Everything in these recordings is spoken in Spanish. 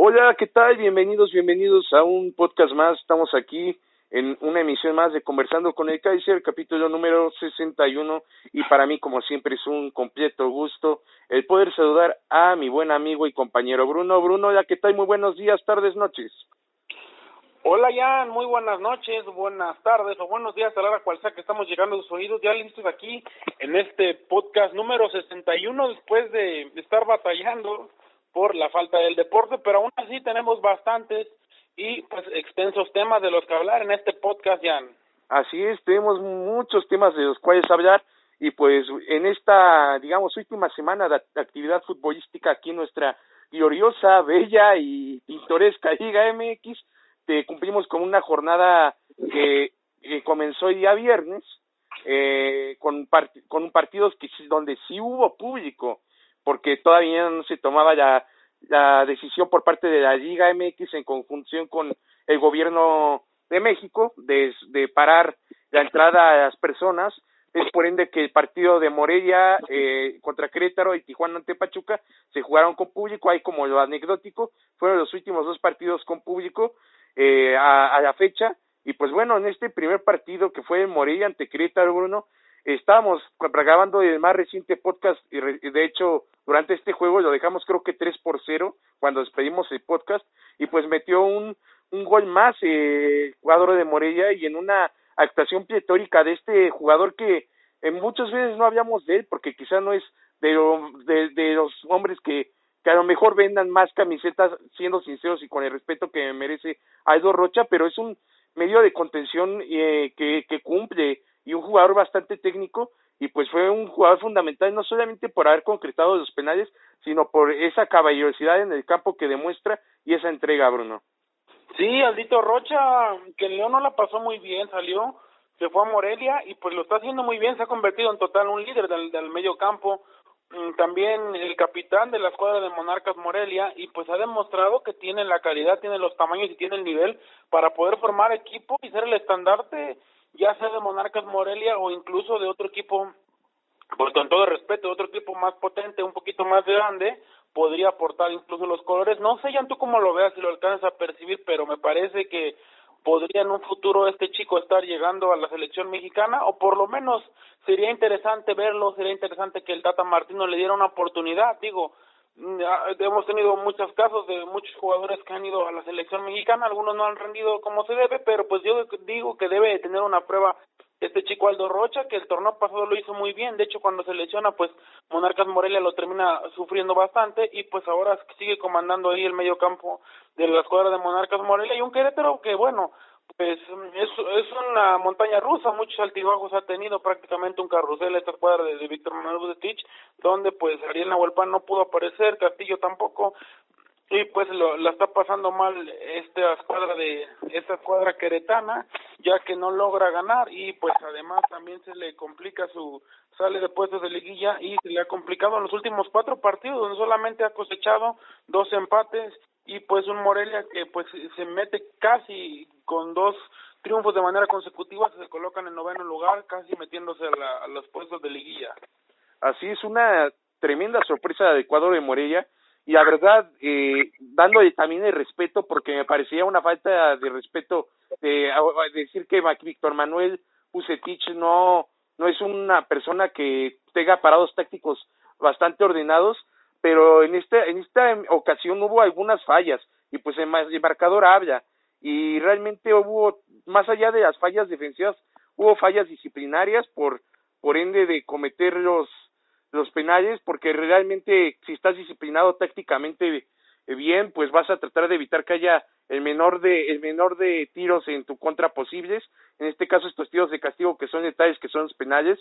Hola, ¿qué tal? Bienvenidos, bienvenidos a un podcast más. Estamos aquí en una emisión más de Conversando con el Kaiser, capítulo número 61. Y para mí, como siempre, es un completo gusto el poder saludar a mi buen amigo y compañero Bruno. Bruno, hola, ¿qué tal? Muy buenos días, tardes, noches. Hola Jan, muy buenas noches, buenas tardes o buenos días a la cual sea que estamos llegando a sus oídos, ya listos aquí en este podcast número 61 después de estar batallando por la falta del deporte, pero aún así tenemos bastantes y pues extensos temas de los que hablar en este podcast, Jan. Así es, tenemos muchos temas de los cuales hablar y pues en esta, digamos, última semana de actividad futbolística aquí en nuestra gloriosa, bella y pintoresca Liga MX, te cumplimos con una jornada que, comenzó el día viernes eh, con, con partidos que donde sí hubo público porque todavía no se tomaba la, la decisión por parte de la Liga MX en conjunción con el gobierno de México de, de parar la entrada a las personas. Es por ende que el partido de Morelia eh, contra Querétaro y Tijuana ante Pachuca se jugaron con público. Hay como lo anecdótico, fueron los últimos dos partidos con público eh, a, a la fecha. Y pues bueno, en este primer partido que fue Morelia ante Querétaro, Bruno, estábamos grabando el más reciente podcast y de hecho durante este juego lo dejamos creo que 3 por 0 cuando despedimos el podcast y pues metió un, un gol más eh, jugador de Morella y en una actuación pletórica de este jugador que en muchas veces no habíamos de él porque quizá no es de, de, de los hombres que, que a lo mejor vendan más camisetas siendo sinceros y con el respeto que merece Aldo Rocha pero es un medio de contención eh, que cumple y un jugador bastante técnico y pues fue un jugador fundamental no solamente por haber concretado los penales, sino por esa caballerosidad en el campo que demuestra y esa entrega, Bruno. Sí, Aldito Rocha, que el León no la pasó muy bien, salió, se fue a Morelia y pues lo está haciendo muy bien, se ha convertido en total un líder del, del medio campo, mm, también el capitán de la escuadra de Monarcas Morelia y pues ha demostrado que tiene la calidad, tiene los tamaños y tiene el nivel para poder formar equipo y ser el estandarte ya sea de Monarcas Morelia o incluso de otro equipo, pues con todo respeto, otro equipo más potente, un poquito más grande, podría aportar incluso los colores. No sé, ya tú cómo lo veas, si lo alcanzas a percibir, pero me parece que podría en un futuro este chico estar llegando a la selección mexicana, o por lo menos sería interesante verlo, sería interesante que el Tata Martino le diera una oportunidad, digo, hemos tenido muchos casos de muchos jugadores que han ido a la selección mexicana, algunos no han rendido como se debe, pero pues yo digo que debe tener una prueba este chico Aldo Rocha, que el torneo pasado lo hizo muy bien, de hecho cuando se lesiona pues Monarcas Morelia lo termina sufriendo bastante y pues ahora sigue comandando ahí el medio campo de la escuadra de Monarcas Morelia. Y un Querétaro que bueno, pues es, es una montaña rusa, muchos altibajos ha tenido prácticamente un carrusel esta cuadra de, Víctor Manuel Bucetich, donde pues Ariel Nahuelpan no pudo aparecer, Castillo tampoco, y pues lo, la está pasando mal esta escuadra de esta escuadra queretana ya que no logra ganar y pues además también se le complica su sale de puestos de liguilla y se le ha complicado en los últimos cuatro partidos donde solamente ha cosechado dos empates y pues un Morelia que pues se mete casi con dos triunfos de manera consecutiva se colocan en noveno lugar casi metiéndose a, a los puestos de liguilla. Así es una tremenda sorpresa de Ecuador de Morelia y la verdad eh, dándole también el respeto porque me parecía una falta de respeto de, decir que Víctor Manuel Ucetich no no es una persona que tenga parados tácticos bastante ordenados pero en esta, en esta ocasión hubo algunas fallas y pues el, marcador habla y realmente hubo, más allá de las fallas defensivas, hubo fallas disciplinarias por, por ende de cometer los, los penales, porque realmente si estás disciplinado tácticamente bien, pues vas a tratar de evitar que haya el menor de, el menor de tiros en tu contra posibles, en este caso estos tiros de castigo que son detalles que son los penales,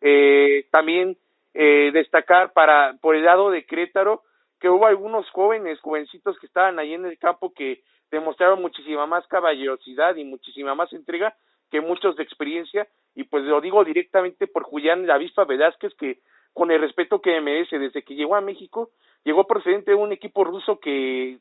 eh, también eh, destacar para por el lado de Crétaro que hubo algunos jóvenes, jovencitos que estaban ahí en el campo que demostraron muchísima más caballerosidad y muchísima más entrega que muchos de experiencia. Y pues lo digo directamente por Julián Lavista Velázquez que con el respeto que merece desde que llegó a México llegó procedente de un equipo ruso que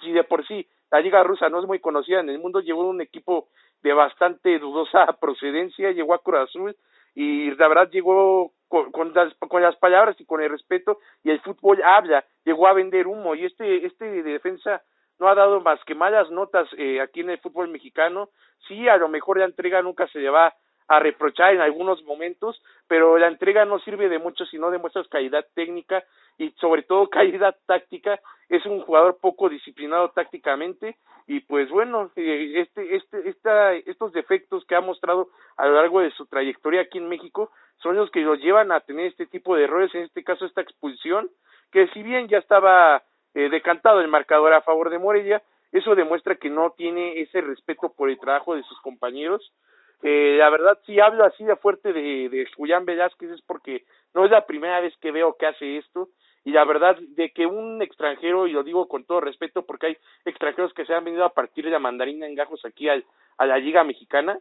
si de por sí la liga rusa no es muy conocida en el mundo llegó un equipo de bastante dudosa procedencia llegó a Cruz Azul y la verdad llegó con, las, con las palabras y con el respeto y el fútbol habla, llegó a vender humo y este, este defensa no ha dado más que malas notas eh, aquí en el fútbol mexicano. Sí, a lo mejor la entrega nunca se le va a reprochar en algunos momentos, pero la entrega no sirve de mucho si no demuestras calidad técnica y sobre todo calidad táctica. Es un jugador poco disciplinado tácticamente y pues bueno, eh, este, este, esta, estos defectos que ha mostrado a lo largo de su trayectoria aquí en México son los que lo llevan a tener este tipo de errores, en este caso esta expulsión, que si bien ya estaba eh, decantado el marcador a favor de Morella, eso demuestra que no tiene ese respeto por el trabajo de sus compañeros. Eh, la verdad, si hablo así de fuerte de, de Julián Velázquez es porque no es la primera vez que veo que hace esto. Y la verdad de que un extranjero, y lo digo con todo respeto porque hay extranjeros que se han venido a partir de la mandarina en gajos aquí al, a la Liga Mexicana,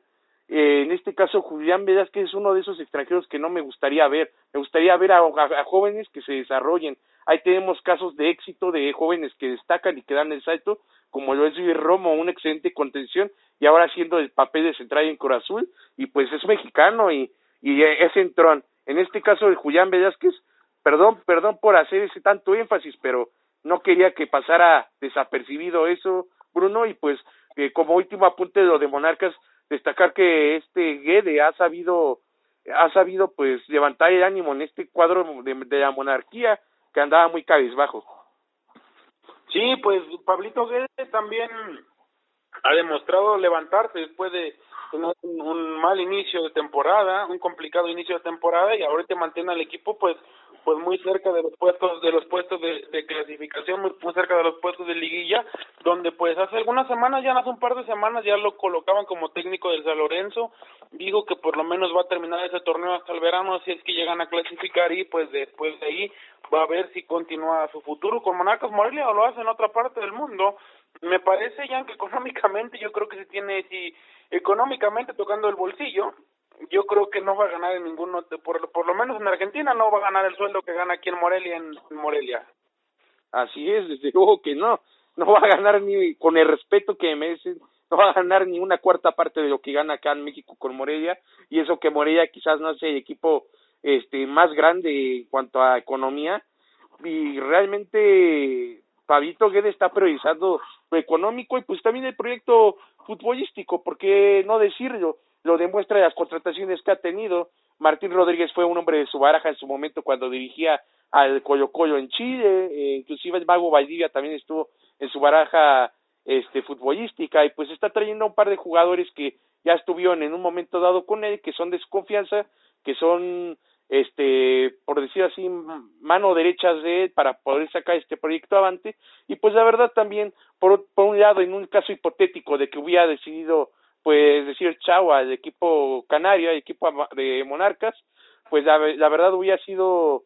eh, en este caso Julián Velázquez es uno de esos extranjeros que no me gustaría ver, me gustaría ver a, a, jóvenes que se desarrollen, ahí tenemos casos de éxito de jóvenes que destacan y que dan el salto, como lo es Luis Romo, una excelente contención, y ahora haciendo el papel de central en Corazul, y pues es mexicano y, y es entrón. En este caso de Julián Velázquez, perdón, perdón por hacer ese tanto énfasis, pero no quería que pasara desapercibido eso, Bruno, y pues eh, como último apunte de lo de Monarcas, destacar que este Guede ha sabido, ha sabido pues levantar el ánimo en este cuadro de, de la monarquía que andaba muy cabizbajo. Sí, pues Pablito Guede también ha demostrado levantarse después de tener un mal inicio de temporada, un complicado inicio de temporada y ahorita mantiene al equipo pues pues muy cerca de los puestos de los puestos de, clasificación muy, cerca de los puestos de liguilla donde pues hace algunas semanas ya hace un par de semanas ya lo colocaban como técnico del San Lorenzo. Digo que por lo menos va a terminar ese torneo hasta el verano si es que llegan a clasificar y pues después de ahí va a ver si continúa su futuro. Con Monarcas Morelia o lo hace en otra parte del mundo me parece ya que económicamente yo creo que se tiene si económicamente tocando el bolsillo yo creo que no va a ganar en ninguno, por, por lo menos en Argentina no va a ganar el sueldo que gana aquí en Morelia, en, Morelia. Así es, desde luego que no, no va a ganar ni con el respeto que merecen, no va a ganar ni una cuarta parte de lo que gana acá en México con Morelia, y eso que Morelia quizás no sea el equipo este más grande en cuanto a economía, y realmente Pavito Guede está priorizando económico y pues también el proyecto futbolístico, ¿por qué no decirlo? lo demuestra las contrataciones que ha tenido. Martín Rodríguez fue un hombre de su baraja en su momento cuando dirigía al Colo Colo en Chile, eh, inclusive el Mago Valdivia también estuvo en su baraja este futbolística y pues está trayendo a un par de jugadores que ya estuvieron en un momento dado con él, que son de su confianza, que son este, por decir así, mano derecha de él para poder sacar este proyecto avante. Y pues la verdad también, por, por un lado, en un caso hipotético de que hubiera decidido pues decir chau al equipo canario, al equipo de Monarcas, pues la, la verdad hubiera sido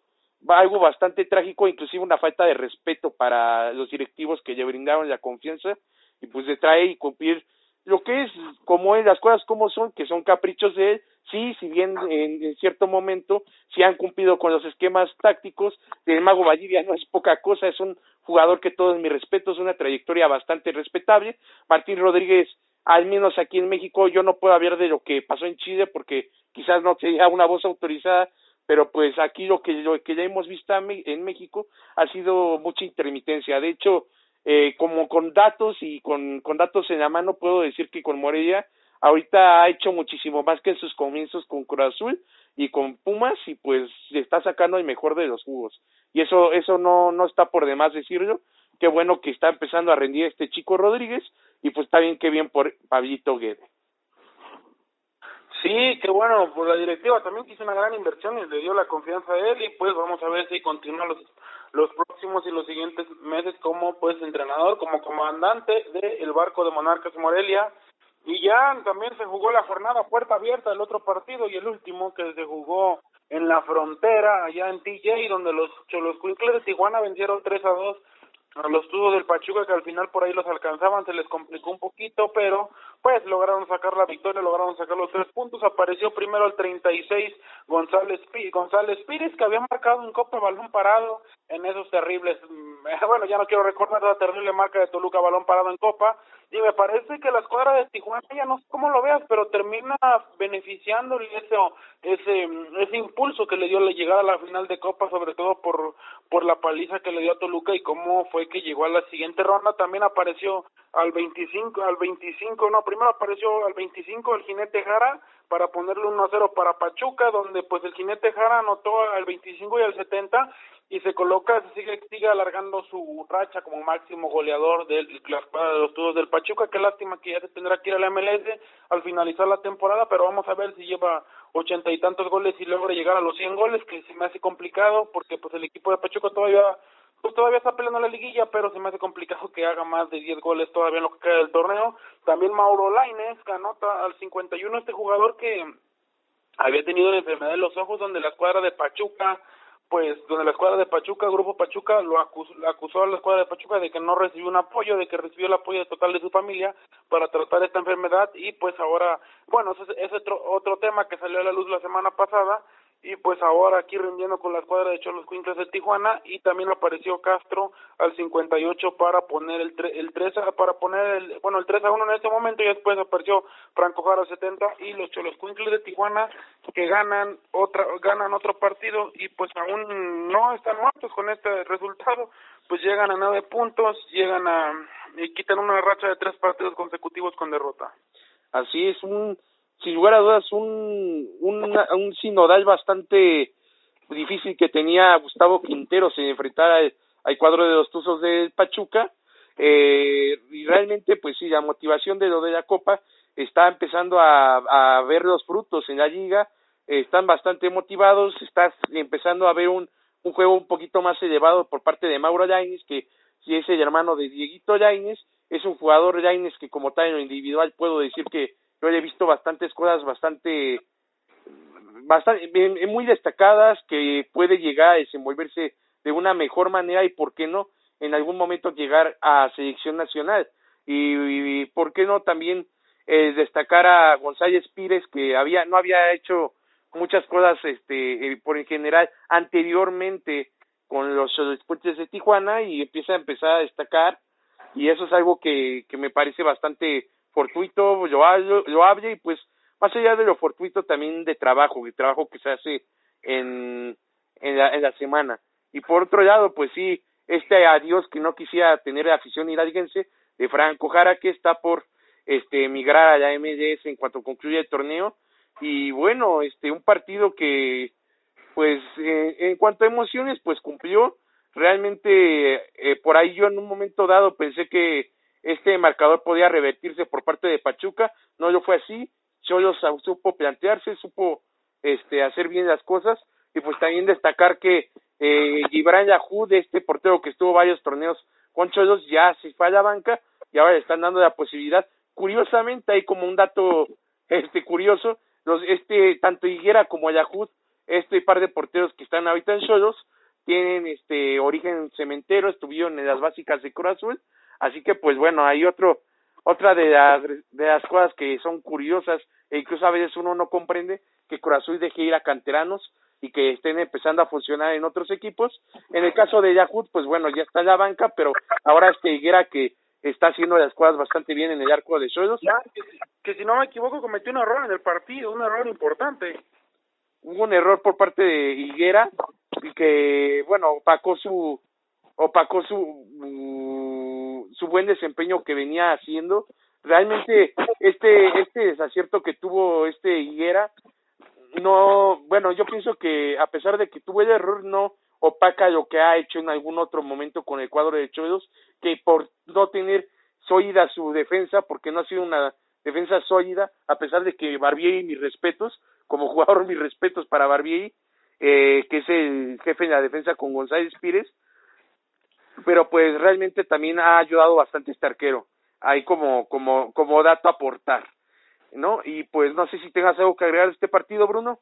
algo bastante trágico, inclusive una falta de respeto para los directivos que le brindaron la confianza y pues de traer y cumplir lo que es como es las cosas como son, que son caprichos de él, sí, si bien en, cierto momento sí han cumplido con los esquemas tácticos, el Mago Valdivia no es poca cosa, es un jugador que todos mis respetos, una trayectoria bastante respetable, Martín Rodríguez al menos aquí en México yo no puedo hablar de lo que pasó en Chile porque quizás no sería una voz autorizada, pero pues aquí lo que lo que ya hemos visto en México ha sido mucha intermitencia. De hecho, eh, como con datos y con, con datos en la mano puedo decir que con Morelia ahorita ha hecho muchísimo más que en sus comienzos con Cruz Azul y con Pumas y pues está sacando el mejor de los jugos. Y eso eso no no está por demás decirlo. Qué bueno que está empezando a rendir este chico Rodríguez y pues está bien que bien por Pablito Guede. Sí, qué bueno, pues la directiva también hizo una gran inversión y le dio la confianza a él y pues vamos a ver si continúa los los próximos y los siguientes meses como pues entrenador, como comandante del barco de Monarcas Morelia y ya también se jugó la jornada puerta abierta el otro partido y el último que se jugó en la frontera allá en TJ donde los los de Tijuana vencieron 3 a 2 a los tubos del Pachuca que al final por ahí los alcanzaban, se les complicó un poquito, pero pues lograron sacar la victoria, lograron sacar los tres puntos, apareció primero el 36 González, González Pires que había marcado un copa balón parado en esos terribles, bueno, ya no quiero recordar la terrible marca de Toluca balón parado en Copa, y me parece que la escuadra de Tijuana, ya no sé cómo lo veas, pero termina beneficiando ese, ese, ese impulso que le dio la llegada a la final de Copa, sobre todo por, por la paliza que le dio a Toluca y cómo fue que llegó a la siguiente ronda, también apareció al 25, al 25, no, primero apareció al 25 el jinete Jara, para ponerle 1-0 para Pachuca, donde pues el jinete Jara anotó al 25 y al 70 y se coloca, sigue, sigue alargando su racha como máximo goleador de la de los tubos del Pachuca. Qué lástima que ya se tendrá que ir a MLS al finalizar la temporada, pero vamos a ver si lleva ochenta y tantos goles y logra llegar a los 100 goles, que se me hace complicado porque pues el equipo de Pachuca todavía pues todavía está peleando la liguilla, pero se me hace complicado que haga más de 10 goles todavía en lo que queda del torneo. También Mauro Laines anota al 51 este jugador que había tenido la enfermedad de los ojos, donde la escuadra de Pachuca pues donde la escuadra de Pachuca, Grupo Pachuca, lo acusó, acusó a la escuadra de Pachuca de que no recibió un apoyo, de que recibió el apoyo total de su familia para tratar esta enfermedad y pues ahora, bueno, ese es otro, otro tema que salió a la luz la semana pasada y pues ahora aquí rindiendo con la escuadra de Cholos Quintas de Tijuana y también apareció Castro al 58 para poner el, el 3 para poner el bueno el 3 a 1 en este momento y después apareció Franco Jara al 70 y los Cholos Quintas de Tijuana que ganan otra ganan otro partido y pues aún no están muertos con este resultado pues llegan a nueve puntos llegan a y quitan una racha de tres partidos consecutivos con derrota. Así es un sin lugar a dudas, un, un, sinodal bastante difícil que tenía Gustavo Quintero se enfrentara al, cuadro de los Tuzos de Pachuca. Eh, y realmente, pues sí, la motivación de lo de la Copa está empezando a, a ver los frutos en la liga. están bastante motivados, está empezando a ver un, un juego un poquito más elevado por parte de Mauro Yaines, que si es el hermano de Dieguito Yaines, es un jugador Yaines que como tal en lo individual puedo decir que yo he visto bastantes cosas bastante, bastante muy destacadas que puede llegar a desenvolverse de una mejor manera y por qué no en algún momento llegar a selección nacional. Y, por qué no también eh, destacar a González Pires que había no había hecho muchas cosas este eh, por en general anteriormente con los deportes de Tijuana y empieza a empezar a destacar y eso es algo que, que me parece bastante fortuito, lo hable y pues más allá de lo fortuito también de trabajo, de trabajo que se hace en, en, la, en la semana. Y por otro lado, pues sí, este adiós que no quisiera tener afición hidalguense de Franco Jara que está por este emigrar a la MLS en cuanto concluya el torneo y bueno, este un partido que pues eh, en cuanto a emociones pues cumplió realmente eh, por ahí yo en un momento dado pensé que este marcador podía revertirse por parte de Pachuca, no lo fue así, Cholos supo plantearse, supo este hacer bien las cosas. Y pues también destacar que eh, Gibran Yahud, este portero que estuvo varios torneos con Cholos, ya se fue a la banca y ahora le están dando la posibilidad. Curiosamente, hay como un dato este curioso, los este tanto Higuera como Yahud, este par de porteros que están ahorita en Cholos, tienen este origen cementero, estuvieron en las básicas de Cruz Azul Así que pues bueno, hay otro otra de las de las cosas que son curiosas e incluso a veces uno no comprende que Corazón deje ir a canteranos y que estén empezando a funcionar en otros equipos. En el caso de Yahoo, pues bueno, ya está en la banca, pero ahora este Higuera que está haciendo las cosas bastante bien en el arco de suelos. Ya, que, si no me equivoco cometió un error en el partido, un error importante. Hubo un error por parte de Higuera y que, bueno, opacó su opacó su, su buen desempeño que venía haciendo. Realmente este este desacierto que tuvo este Higuera no, bueno, yo pienso que a pesar de que tuvo el error no opaca lo que ha hecho en algún otro momento con el cuadro de Cholos, que por no tener sólida su defensa, porque no ha sido una defensa sólida, a pesar de que Barbieri, mis respetos, como jugador mis respetos para Barbieri, eh, que es el jefe de la defensa con González Pires, pero pues realmente también ha ayudado bastante este arquero, ahí como, como, como dato a aportar, ¿no? Y pues no sé si tengas algo que agregar a este partido, Bruno.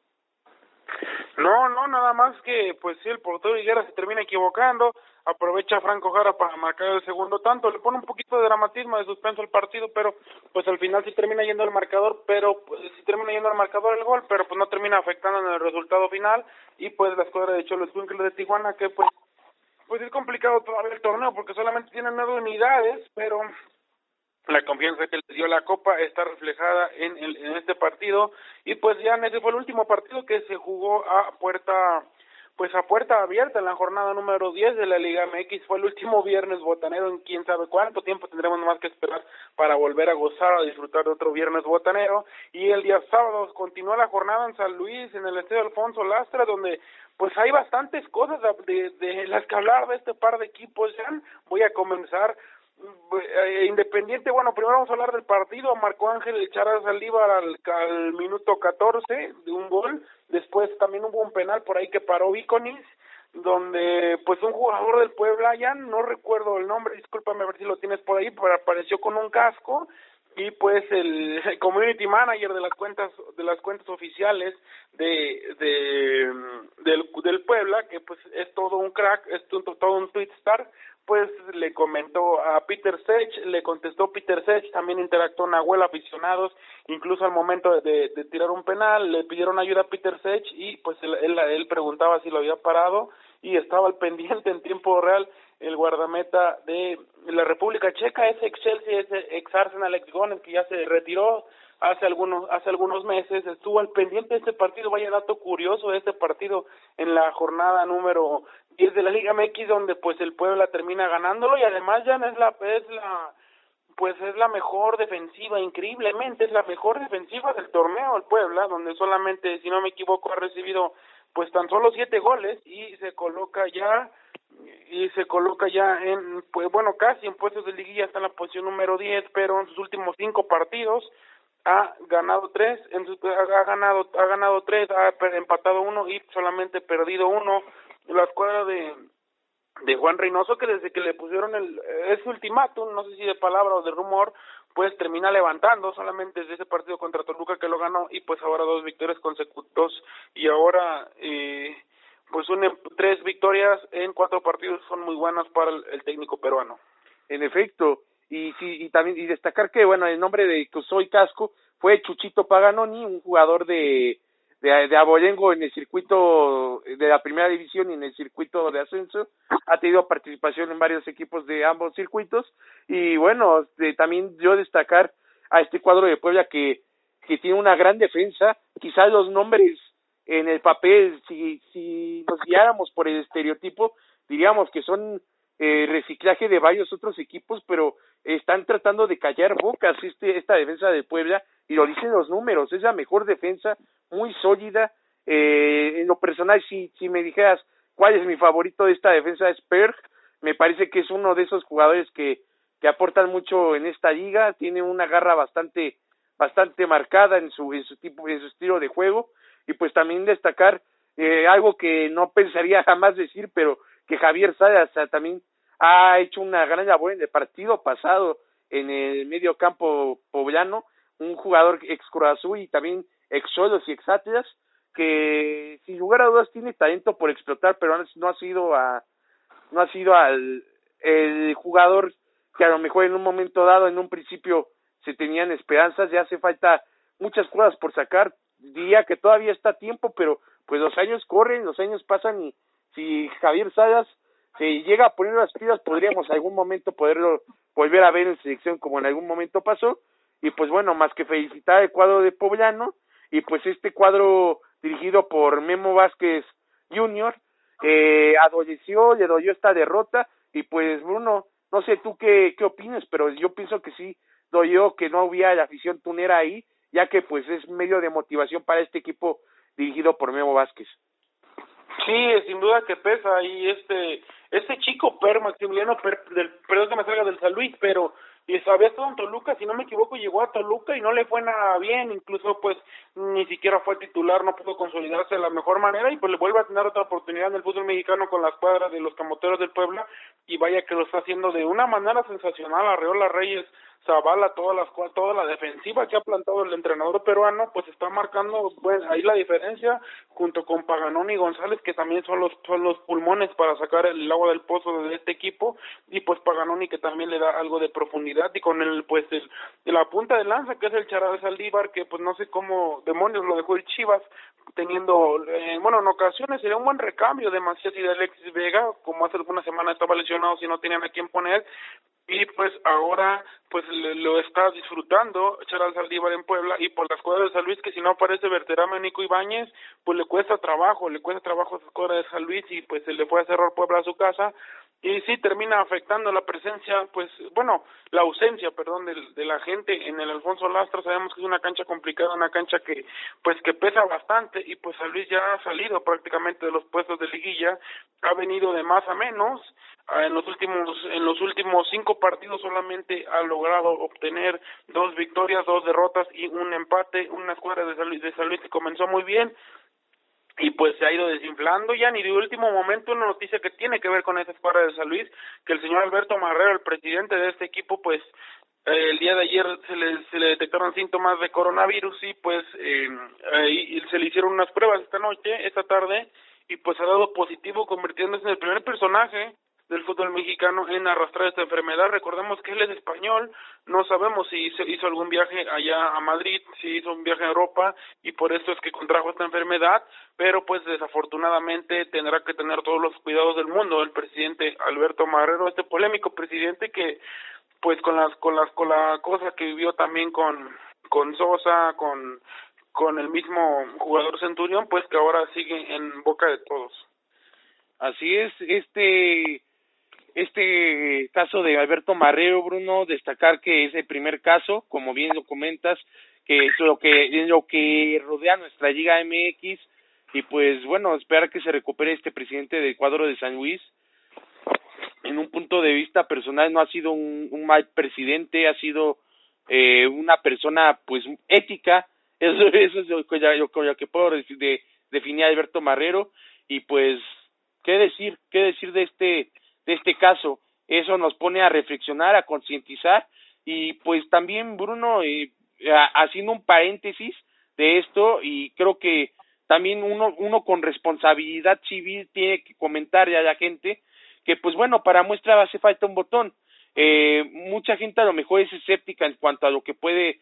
No, no, nada más que, pues sí, el portero Higuera se termina equivocando, aprovecha Franco Jara para marcar el segundo tanto, le pone un poquito de dramatismo, de suspenso al partido, pero pues al final sí termina yendo el marcador, pero pues, sí termina yendo el marcador el gol, pero pues no termina afectando en el resultado final, y pues la escuadra de Cholos Winkler de Tijuana, que pues pues es complicado todavía el torneo porque solamente tienen nueve unidades, pero la confianza que les dio la Copa está reflejada en, en, este partido. Y pues ya ese fue el último partido que se jugó a puerta pues a puerta abierta en la jornada número 10 de la Liga MX fue el último viernes botanero en quién sabe cuánto tiempo tendremos más que esperar para volver a gozar a disfrutar de otro viernes botanero. Y el día sábado continúa la jornada en San Luis en el estadio Alfonso Lastra donde pues hay bastantes cosas de, de las que hablar de este par de equipos voy a comenzar Independiente, bueno, primero vamos a hablar del partido. Marcó Ángel Charas Saldívar al, al minuto 14 de un gol. Después también hubo un penal por ahí que paró Viconis, donde pues un jugador del Puebla, ya no recuerdo el nombre, discúlpame a ver si lo tienes por ahí, pero apareció con un casco y pues el, community manager de las cuentas de las cuentas oficiales de, de del, del Puebla que pues es todo un crack es todo un tweet star pues le comentó a Peter Sech, le contestó Peter Sech, también interactuó Nahuel aficionados, incluso al momento de, de, tirar un penal, le pidieron ayuda a Peter Sech y pues él, él, él, preguntaba si lo había parado y estaba al pendiente en tiempo real el guardameta de la República Checa, ese ex Chelsea, ese ex Arsenal, ex Gones que ya se retiró hace algunos hace algunos meses estuvo al pendiente de este partido. Vaya dato curioso de este partido en la jornada número y es de la Liga MX donde pues el Puebla termina ganándolo y además ya es la es la pues es la mejor defensiva increíblemente es la mejor defensiva del torneo el Puebla donde solamente si no me equivoco ha recibido pues tan solo siete goles y se coloca ya y se coloca ya en pues bueno casi en puestos de liguilla está en la posición número diez pero en sus últimos cinco partidos ha ganado tres en ha ganado ha ganado tres ha empatado uno y solamente perdido uno la escuadra de de Juan Reynoso que desde que le pusieron el ese ultimátum, no sé si de palabra o de rumor, pues termina levantando solamente desde ese partido contra Toluca que lo ganó y pues ahora dos victorias consecutivas y ahora eh, pues un, tres victorias en cuatro partidos son muy buenas para el, técnico peruano. En efecto, y sí, y también y destacar que bueno, el nombre de soy Casco fue Chuchito Paganoni, un jugador de de, de Aboyengo en el circuito de la primera división y en el circuito de ascenso. Ha tenido participación en varios equipos de ambos circuitos. Y bueno, también yo destacar a este cuadro de Puebla que, que tiene una gran defensa. Quizás los nombres en el papel, si, si nos guiáramos por el estereotipo, diríamos que son eh, reciclaje de varios otros equipos, pero están tratando de callar bocas este, esta defensa de Puebla y lo dicen los números, es la mejor defensa, muy sólida. Eh, en lo personal, si, si me dijeras cuál es mi favorito de esta defensa es Perg, me parece que es uno de esos jugadores que, que aportan mucho en esta liga, tiene una garra bastante bastante marcada en su en su tipo en su estilo de juego y pues también destacar eh, algo que no pensaría jamás decir, pero que Javier Salas también ha hecho una gran labor en el partido pasado en el medio campo poblano un jugador ex Cruz y también ex Solos y ex Atlas, que sin lugar a dudas tiene talento por explotar, pero no ha sido a, no ha sido al el jugador que a lo mejor en un momento dado, en un principio se tenían esperanzas, ya hace falta muchas cosas por sacar, diría que todavía está tiempo, pero pues los años corren, los años pasan y si Javier Salas se llega a poner las pilas, podríamos algún momento poderlo volver a ver en selección como en algún momento pasó, y pues bueno, más que felicitar el cuadro de Poblano y pues este cuadro dirigido por Memo Vázquez Jr. Eh, adolleció, le dolió esta derrota y pues Bruno, no sé tú qué, qué opinas, pero yo pienso que sí dolió que no hubiera la afición tunera ahí, ya que pues es medio de motivación para este equipo dirigido por Memo Vázquez. Sí, sin duda que pesa y este este chico Per Maximiliano Per, del perdón que me salga del San Luis, pero y había estado en Toluca, si no me equivoco, llegó a Toluca y no le fue nada bien, incluso pues ni siquiera fue titular, no pudo consolidarse de la mejor manera y pues le vuelve a tener otra oportunidad en el fútbol mexicano con la escuadra de los Camoteros del Puebla y vaya que lo está haciendo de una manera sensacional, Arreola Reyes Zavala, toda la, toda la defensiva que ha plantado el entrenador peruano, pues está marcando bueno, ahí la diferencia junto con Paganón y González, que también son los, son los pulmones para sacar el agua del pozo de este equipo, y pues Paganoni que también le da algo de profundidad y con el pues el, la punta de lanza que es el Charal Saldívar que pues no sé cómo demonios lo dejó el Chivas teniendo eh, bueno en ocasiones sería un buen recambio de Macías y de Alexis Vega como hace algunas semanas estaba lesionado si no tenían a quién poner y pues ahora pues lo está disfrutando Charal Saldívar en Puebla y por la escuadra de San Luis que si no aparece Berterame Nico Ibáñez pues le cuesta trabajo le cuesta trabajo a la escuadra de San Luis y pues se le fue a cerrar Puebla a su casa y sí termina afectando la presencia, pues, bueno, la ausencia, perdón, de, de, la gente en el Alfonso Lastra. Sabemos que es una cancha complicada, una cancha que, pues, que pesa bastante y pues San Luis ya ha salido prácticamente de los puestos de liguilla, ha venido de más a menos. Ah, en los últimos, en los últimos cinco partidos solamente ha logrado obtener dos victorias, dos derrotas y un empate. Una escuadra de San de San Luis que comenzó muy bien, y pues se ha ido desinflando ya ni de último momento una noticia que tiene que ver con esa escuadra de San Luis que el señor Alberto Marrero el presidente de este equipo pues eh, el día de ayer se le, se le detectaron síntomas de coronavirus y pues eh, y se le hicieron unas pruebas esta noche esta tarde y pues ha dado positivo convirtiéndose en el primer personaje del fútbol mexicano en arrastrar esta enfermedad. Recordemos que él es español, no sabemos si hizo, hizo, algún viaje allá a Madrid, si hizo un viaje a Europa y por eso es que contrajo esta enfermedad, pero pues desafortunadamente tendrá que tener todos los cuidados del mundo el presidente Alberto Marrero, este polémico presidente que pues con las con las con la cosa que vivió también con con Sosa, con con el mismo jugador Centurión, pues que ahora sigue en boca de todos. Así es, este este caso de Alberto Marrero, Bruno, destacar que es el primer caso, como bien lo comentas, que es lo que es lo que rodea nuestra Liga MX y pues bueno, esperar que se recupere este presidente del cuadro de San Luis. En un punto de vista personal no ha sido un, mal presidente, ha sido eh, una persona pues ética, eso, eso es lo que, lo que puedo de, definir Alberto Marrero. Y pues qué decir, qué decir de este de este caso. Eso nos pone a reflexionar, a concientizar y pues también Bruno, eh, haciendo un paréntesis de esto y creo que también uno, uno con responsabilidad civil tiene que comentarle a la gente que pues bueno, para muestra hace falta un botón. Eh, mucha gente a lo mejor es escéptica en cuanto a lo que puede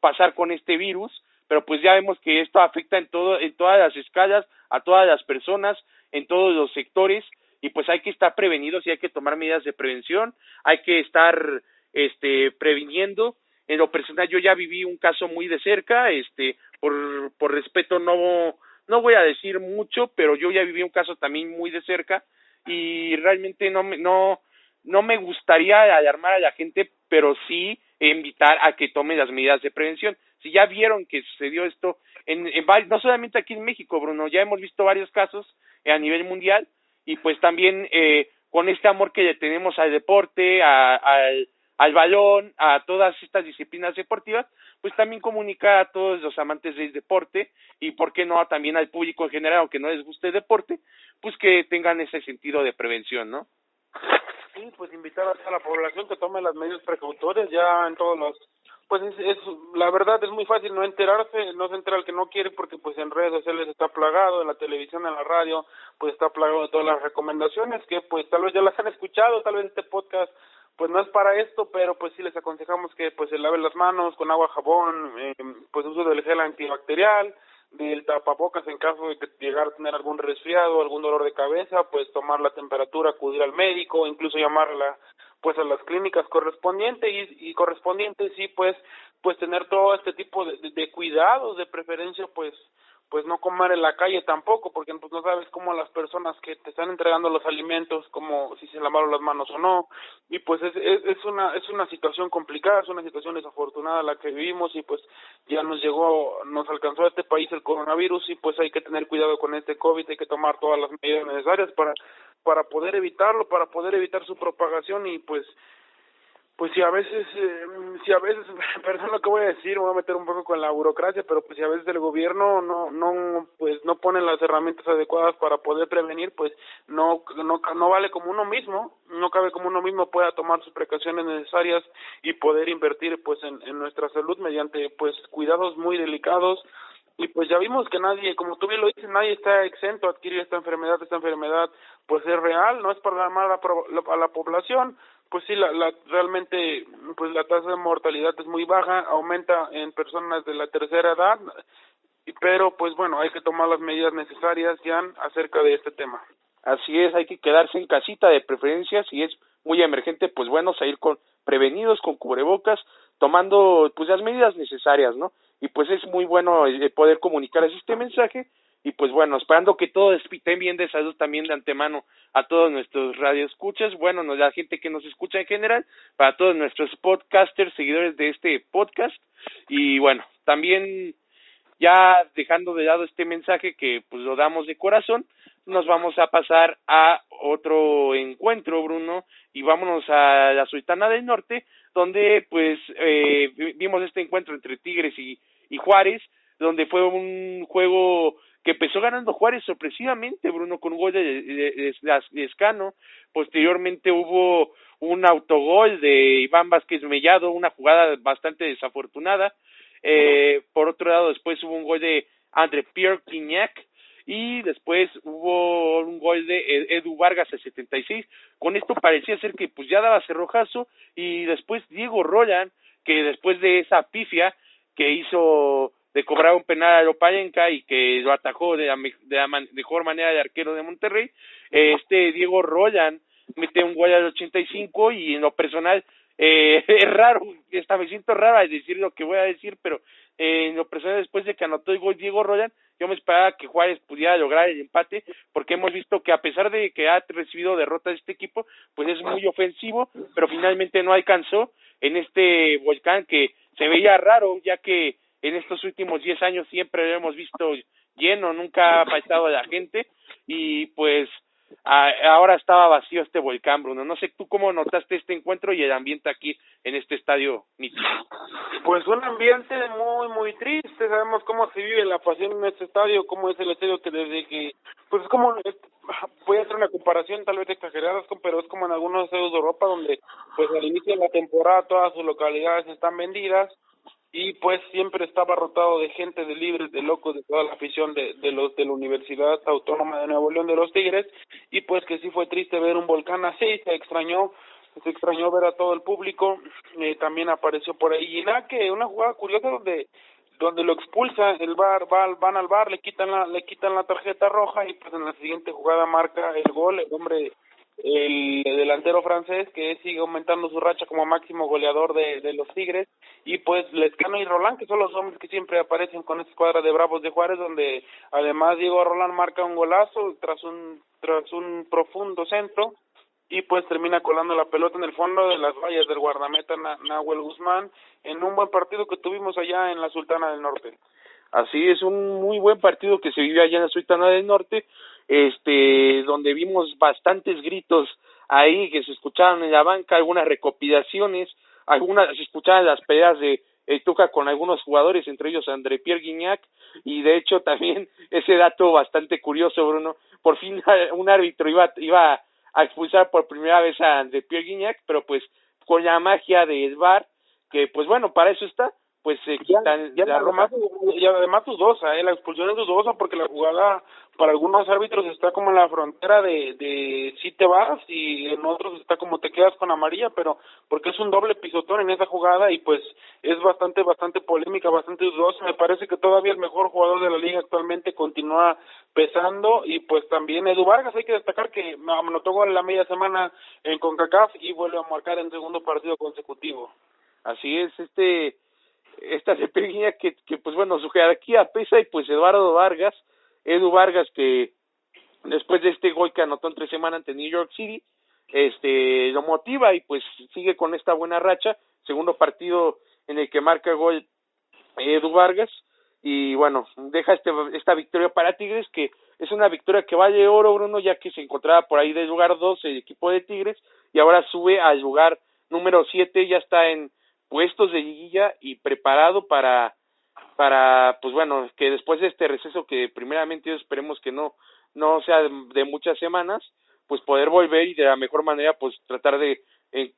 pasar con este virus, pero pues ya vemos que esto afecta en todo, en todas las escalas, a todas las personas, en todos los sectores, y pues hay que estar prevenidos y hay que tomar medidas de prevención, hay que estar este previniendo. En lo personal yo ya viví un caso muy de cerca, este por por respeto no no voy a decir mucho, pero yo ya viví un caso también muy de cerca y realmente no me no no me gustaría alarmar a la gente, pero sí invitar a que tome las medidas de prevención. Si ya vieron que sucedió esto en, en no solamente aquí en México, Bruno, ya hemos visto varios casos a nivel mundial y pues también eh, con este amor que le tenemos al deporte, a, al, al balón, a todas estas disciplinas deportivas, pues también comunicar a todos los amantes del deporte y por qué no también al público en general, aunque no les guste el deporte, pues que tengan ese sentido de prevención, ¿no? Sí, pues invitar a la población que tome las medidas precautorias ya en todos los pues es, la verdad es muy fácil no enterarse, no se entera el que no quiere porque pues en redes sociales está plagado, en la televisión, en la radio, pues está plagado de todas las recomendaciones que pues tal vez ya las han escuchado, tal vez este podcast pues no es para esto, pero pues sí les aconsejamos que pues se laven las manos con agua, jabón, eh, pues uso del gel antibacterial, del tapabocas en caso de que llegar a tener algún resfriado, algún dolor de cabeza, pues tomar la temperatura, acudir al médico, incluso llamarla pues a las clínicas correspondientes y, y correspondientes sí pues pues tener todo este tipo de, de, cuidados de preferencia pues pues no comer en la calle tampoco porque pues no sabes cómo las personas que te están entregando los alimentos como si se lavaron las manos o no. Y pues es, es, una es una situación complicada es una situación desafortunada la que vivimos y pues ya nos llegó nos alcanzó a este país el coronavirus y pues hay que tener cuidado con este covid hay que tomar todas las medidas necesarias para para poder evitarlo, para poder evitar su propagación y pues pues si a veces eh, si a veces perdón lo que voy a decir, voy a meter un poco con la burocracia, pero pues si a veces el gobierno no no pues no pone las herramientas adecuadas para poder prevenir, pues no no no vale como uno mismo, no cabe como uno mismo pueda tomar sus precauciones necesarias y poder invertir pues en, nuestra salud mediante pues cuidados muy delicados. Y pues ya vimos que nadie, como tú bien lo dices, nadie está exento a adquirir esta enfermedad, esta enfermedad pues es real, no es para llamar a la, a la población, pues sí, la, la, realmente, pues la tasa de mortalidad es muy baja, aumenta en personas de la tercera edad, pero pues bueno, hay que tomar las medidas necesarias, ya acerca de este tema. Así es, hay que quedarse en casita de preferencia, si es muy emergente, pues bueno, salir con prevenidos, con cubrebocas, tomando pues las medidas necesarias, ¿no? Y pues es muy bueno eh, poder comunicar este mensaje y pues bueno, esperando que todos estén bien de salud también de antemano a todos nuestros radioescuchas, bueno, la gente que nos escucha en general, para todos nuestros podcasters, seguidores de este podcast. Y bueno, también ya dejando de lado este mensaje que pues lo damos de corazón, nos vamos a pasar a otro encuentro, Bruno, y vámonos a la Sultana del Norte, donde pues eh, vimos este encuentro entre Tigres y, y Juárez, donde fue un juego que empezó ganando Juárez sorpresivamente, Bruno, con un gol de, de, Escano. Posteriormente hubo un autogol de Iván Vázquez Mellado, una jugada bastante desafortunada. Eh, por otro lado, después hubo un gol de André Pierre Quignac y después hubo un gol de Edu Vargas al 76. Con esto parecía ser que pues ya daba cerrojazo y después Diego Roland, que después de esa pifia que hizo de cobrar un penal a Lopayenka y que lo atajó de la, mejor manera de arquero de Monterrey, este Diego Royan mete un gol al 85 y en lo personal eh, es raro, esta me siento rara de decir lo que voy a decir, pero eh, en lo personal después de que anotó el gol Diego Royan, yo me esperaba que Juárez pudiera lograr el empate, porque hemos visto que a pesar de que ha recibido derrotas este equipo, pues es muy ofensivo, pero finalmente no alcanzó en este volcán que se veía raro, ya que en estos últimos 10 años siempre lo hemos visto lleno, nunca ha faltado a la gente y pues ahora estaba vacío este volcán, Bruno. No sé tú cómo notaste este encuentro y el ambiente aquí en este estadio Pues un ambiente muy, muy triste. Sabemos cómo se vive la pasión en este estadio, cómo es el estadio que desde que, pues es como, voy a hacer una comparación tal vez exagerada, pero es como en algunos estadios de Europa donde, pues al inicio de la temporada todas sus localidades están vendidas y pues siempre estaba rotado de gente, de libres, de locos, de toda la afición de, de los de la Universidad Autónoma de Nuevo León de los Tigres. Y pues que sí fue triste ver un volcán así, se extrañó, se extrañó ver a todo el público, eh, también apareció por ahí y nada que una jugada curiosa donde donde lo expulsa el bar va, van al bar le quitan la le quitan la tarjeta roja y pues en la siguiente jugada marca el gol el hombre el delantero francés que sigue aumentando su racha como máximo goleador de, de los Tigres y pues Lescano y Roland que son los hombres que siempre aparecen con esta escuadra de Bravos de Juárez donde además Diego Roland marca un golazo tras un tras un profundo centro y pues termina colando la pelota en el fondo de las vallas del guardameta Nahuel Guzmán en un buen partido que tuvimos allá en la Sultana del Norte. Así es, un muy buen partido que se vivió allá en la Sultana del Norte, este, donde vimos bastantes gritos ahí que se escuchaban en la banca, algunas recopilaciones, algunas se escuchaban las peleas de el Tuca con algunos jugadores, entre ellos André Pierre Guignac, y de hecho también ese dato bastante curioso, Bruno, por fin un árbitro iba, iba a expulsar por primera vez a André Pierre Guignac, pero pues con la magia del VAR, que pues bueno, para eso está, pues se quitan ya, además, y además dudosa, ¿eh? la expulsión es dudosa porque la jugada para algunos árbitros está como en la frontera de, de si te vas y en otros está como te quedas con amarilla, pero porque es un doble pisotón en esa jugada y pues es bastante, bastante polémica, bastante dudosa. Me parece que todavía el mejor jugador de la liga actualmente continúa pesando y pues también Edu Vargas, hay que destacar que anotó gol en la media semana en CONCACAF y vuelve a marcar en segundo partido consecutivo. Así es, este esta pequeña que, que pues bueno, su jerarquía pesa y pues Eduardo Vargas, Edu Vargas que después de este gol que anotó en tres semanas ante New York City, este lo motiva y pues sigue con esta buena racha, segundo partido en el que marca gol Edu Vargas y bueno, deja este, esta victoria para Tigres que es una victoria que vale oro Bruno ya que se encontraba por ahí del lugar 12 el equipo de Tigres y ahora sube al lugar número 7, ya está en puestos de liguilla y preparado para para pues bueno que después de este receso que primeramente esperemos que no no sea de, muchas semanas pues poder volver y de la mejor manera pues tratar de,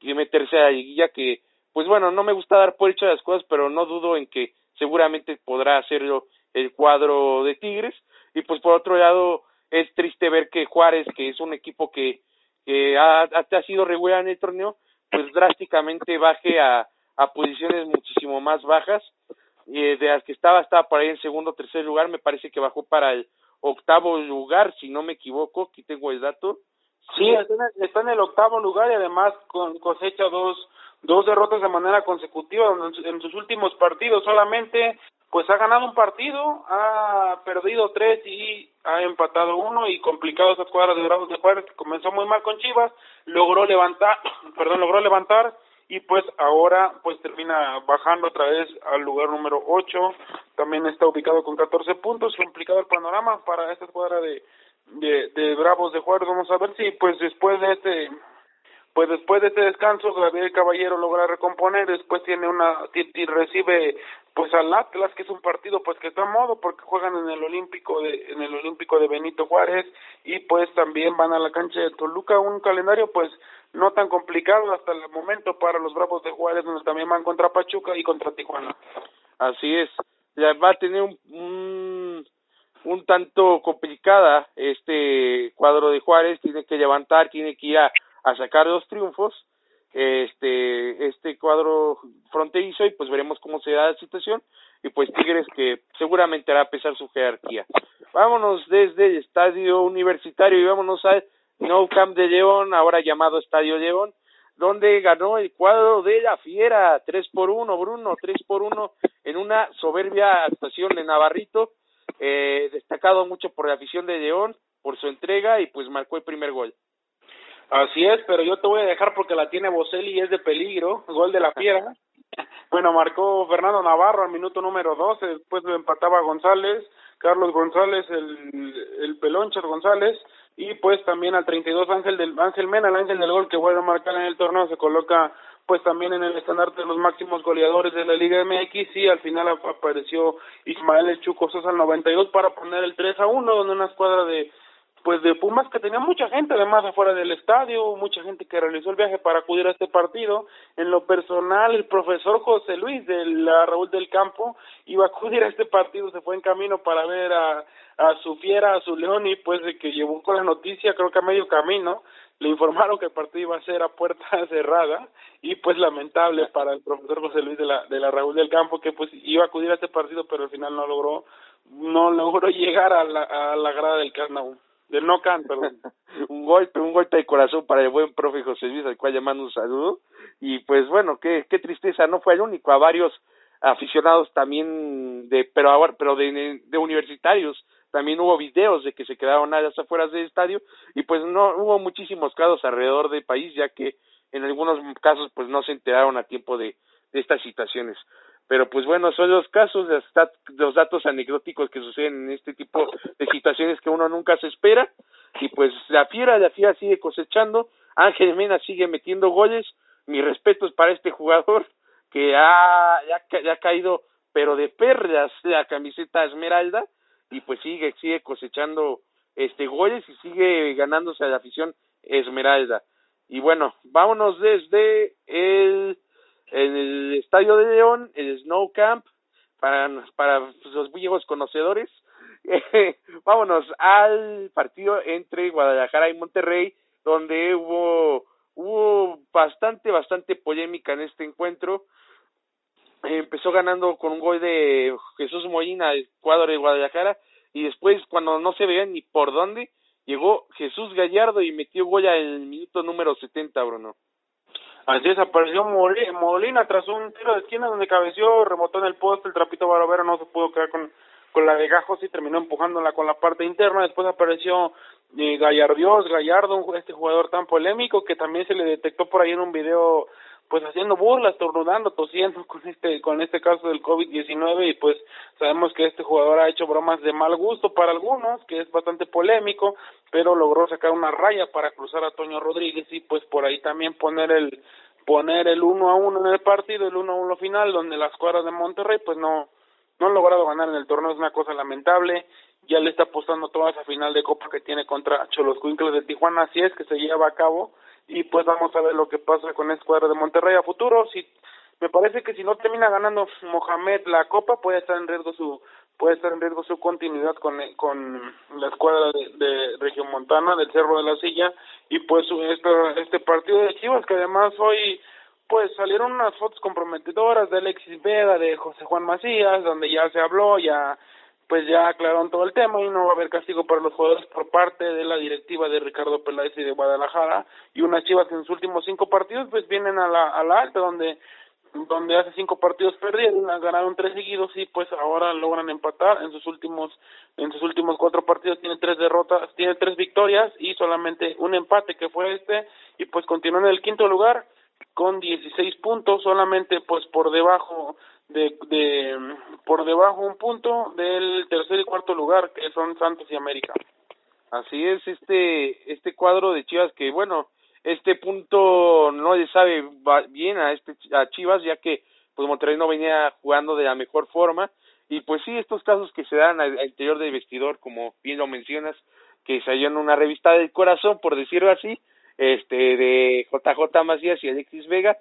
meterse a la liguilla que pues bueno no me gusta dar por hecho las cosas pero no dudo en que seguramente podrá hacerlo el cuadro de Tigres. Y pues por otro lado es triste ver que Juárez que es un equipo que que ha, ha sido regular en el torneo pues drásticamente baje a, a posiciones muchísimo más bajas eh, de las que estaba estaba por ahí en segundo o tercer lugar me parece que bajó para el octavo lugar si no me equivoco aquí tengo el dato. Sí está en el octavo lugar y además con cosecha dos dos derrotas de manera consecutiva en sus últimos partidos. Solamente pues ha ganado un partido, ha perdido tres y ha empatado uno y complicado esa cuadra de Bravos de Juárez que comenzó muy mal con Chivas, logró levantar, perdón, logró levantar y pues ahora pues termina bajando otra vez al lugar número ocho, también está ubicado con catorce puntos, complicado el panorama para esta cuadra de, de, de Bravos de Juárez, vamos a ver si pues después de este pues después de este descanso Gabriel Caballero logra recomponer, después tiene una y recibe pues al Atlas que es un partido pues que está a modo porque juegan en el Olímpico de en el Olímpico de Benito Juárez. Y pues también van a la cancha de Toluca, un calendario pues no tan complicado hasta el momento para los Bravos de Juárez donde también van contra Pachuca y contra Tijuana. Así es, ya va a tener un, un tanto complicada este cuadro de Juárez, tiene que levantar, tiene que ir a a sacar dos triunfos este este cuadro fronterizo y pues veremos cómo se da la situación y pues Tigres que seguramente hará pesar su jerarquía. Vámonos desde el estadio universitario y vámonos al No Camp de León, ahora llamado Estadio León, donde ganó el cuadro de la Fiera, tres por uno, Bruno, tres por uno, en una soberbia actuación de Navarrito, eh, destacado mucho por la afición de León, por su entrega y pues marcó el primer gol. Así es, pero yo te voy a dejar porque la tiene Boselli y es de peligro, gol de la fiera. Bueno, marcó Fernando Navarro al minuto número 12, después lo empataba González, Carlos González, el, el Pelonchas González, y pues también al 32 Ángel del Ángel Mena, el ángel del gol que vuelve a marcar en el torneo, se coloca pues también en el estandarte de los máximos goleadores de la Liga MX y al final apareció Ismael El Chuco Sosa al 92 para poner el 3 a 1, donde una escuadra de pues de Pumas que tenía mucha gente además afuera del estadio, mucha gente que realizó el viaje para acudir a este partido. En lo personal, el profesor José Luis de la Raúl del Campo iba a acudir a este partido, se fue en camino para ver a, a su fiera, a su león y pues de que llevó con la noticia, creo que a medio camino, le informaron que el partido iba a ser a puerta cerrada y pues lamentable para el profesor José Luis de la, de la Raúl del Campo que pues iba a acudir a este partido pero al final no logró no logró llegar a la, a la grada del Carnaval del no canto, un golpe, un golpe de corazón para el buen profe José Luis, al cual llamando un saludo. Y pues bueno, qué, qué tristeza, no fue el único, a varios aficionados también de, pero ahora, pero de, de universitarios, también hubo videos de que se quedaron a las afueras del estadio y pues no hubo muchísimos casos alrededor del país ya que en algunos casos pues no se enteraron a tiempo de, estas situaciones. Pero pues bueno, son los casos, los datos anecdóticos que suceden en este tipo de situaciones que uno nunca se espera, y pues la fiera, la fiera sigue cosechando, Ángel Mena sigue metiendo goles, mis respetos para este jugador que ha, ya, ha caído, pero de perlas la camiseta esmeralda, y pues sigue, sigue cosechando este goles y sigue ganándose a la afición esmeralda. Y bueno, vámonos desde el el Estadio de León, el Snow Camp, para, para los viejos conocedores. vámonos al partido entre Guadalajara y Monterrey, donde hubo, hubo bastante, bastante polémica en este encuentro. Empezó ganando con un gol de Jesús Molina, el cuadro de Guadalajara, y después, cuando no se veía ni por dónde, llegó Jesús Gallardo y metió gol el minuto número 70, Bruno. Así desapareció Molina tras un tiro de esquina donde cabeció, remotó en el poste, el trapito Barovero no se pudo quedar con, con la de Gajos y terminó empujándola con la parte interna. Después apareció eh, Gallardios, Gallardo, este jugador tan polémico que también se le detectó por ahí en un video pues haciendo burlas, tornudando, tosiendo con este con este caso del COVID-19 y pues sabemos que este jugador ha hecho bromas de mal gusto para algunos, que es bastante polémico, pero logró sacar una raya para cruzar a Toño Rodríguez y pues por ahí también poner el poner el uno a uno en el partido, el uno a uno final, donde las cuadras de Monterrey pues no no han logrado ganar en el torneo, es una cosa lamentable, ya le está apostando toda esa final de Copa que tiene contra Cholos Cuincles de Tijuana, así es que se lleva a cabo y pues vamos a ver lo que pasa con el cuadro de Monterrey a futuro. Si me parece que si no termina ganando Mohamed la Copa puede estar en riesgo su puede estar en riesgo su continuidad con, con la escuadra de, de Región Montana del Cerro de la Silla y pues este, este partido de Chivas que además hoy pues salieron unas fotos comprometedoras de Alexis Vega, de José Juan Macías, donde ya se habló, ya pues ya aclararon todo el tema y no va a haber castigo para los jugadores por parte de la directiva de Ricardo Peláez y de Guadalajara. Y unas Chivas en sus últimos cinco partidos pues vienen a la, a la alta donde donde hace cinco partidos perdieron, ganaron tres seguidos y pues ahora logran empatar. En sus últimos en sus últimos cuatro partidos tiene tres derrotas, tiene tres victorias y solamente un empate que fue este. Y pues continúan en el quinto lugar con 16 puntos, solamente pues por debajo de, de por debajo un punto del tercer y cuarto lugar que son Santos y América. Así es este este cuadro de Chivas que bueno este punto no le sabe bien a este a Chivas ya que pues Monterrey no venía jugando de la mejor forma y pues sí estos casos que se dan al, interior del vestidor como bien lo mencionas que salió en una revista del corazón por decirlo así este de JJ Macías y Alexis Vega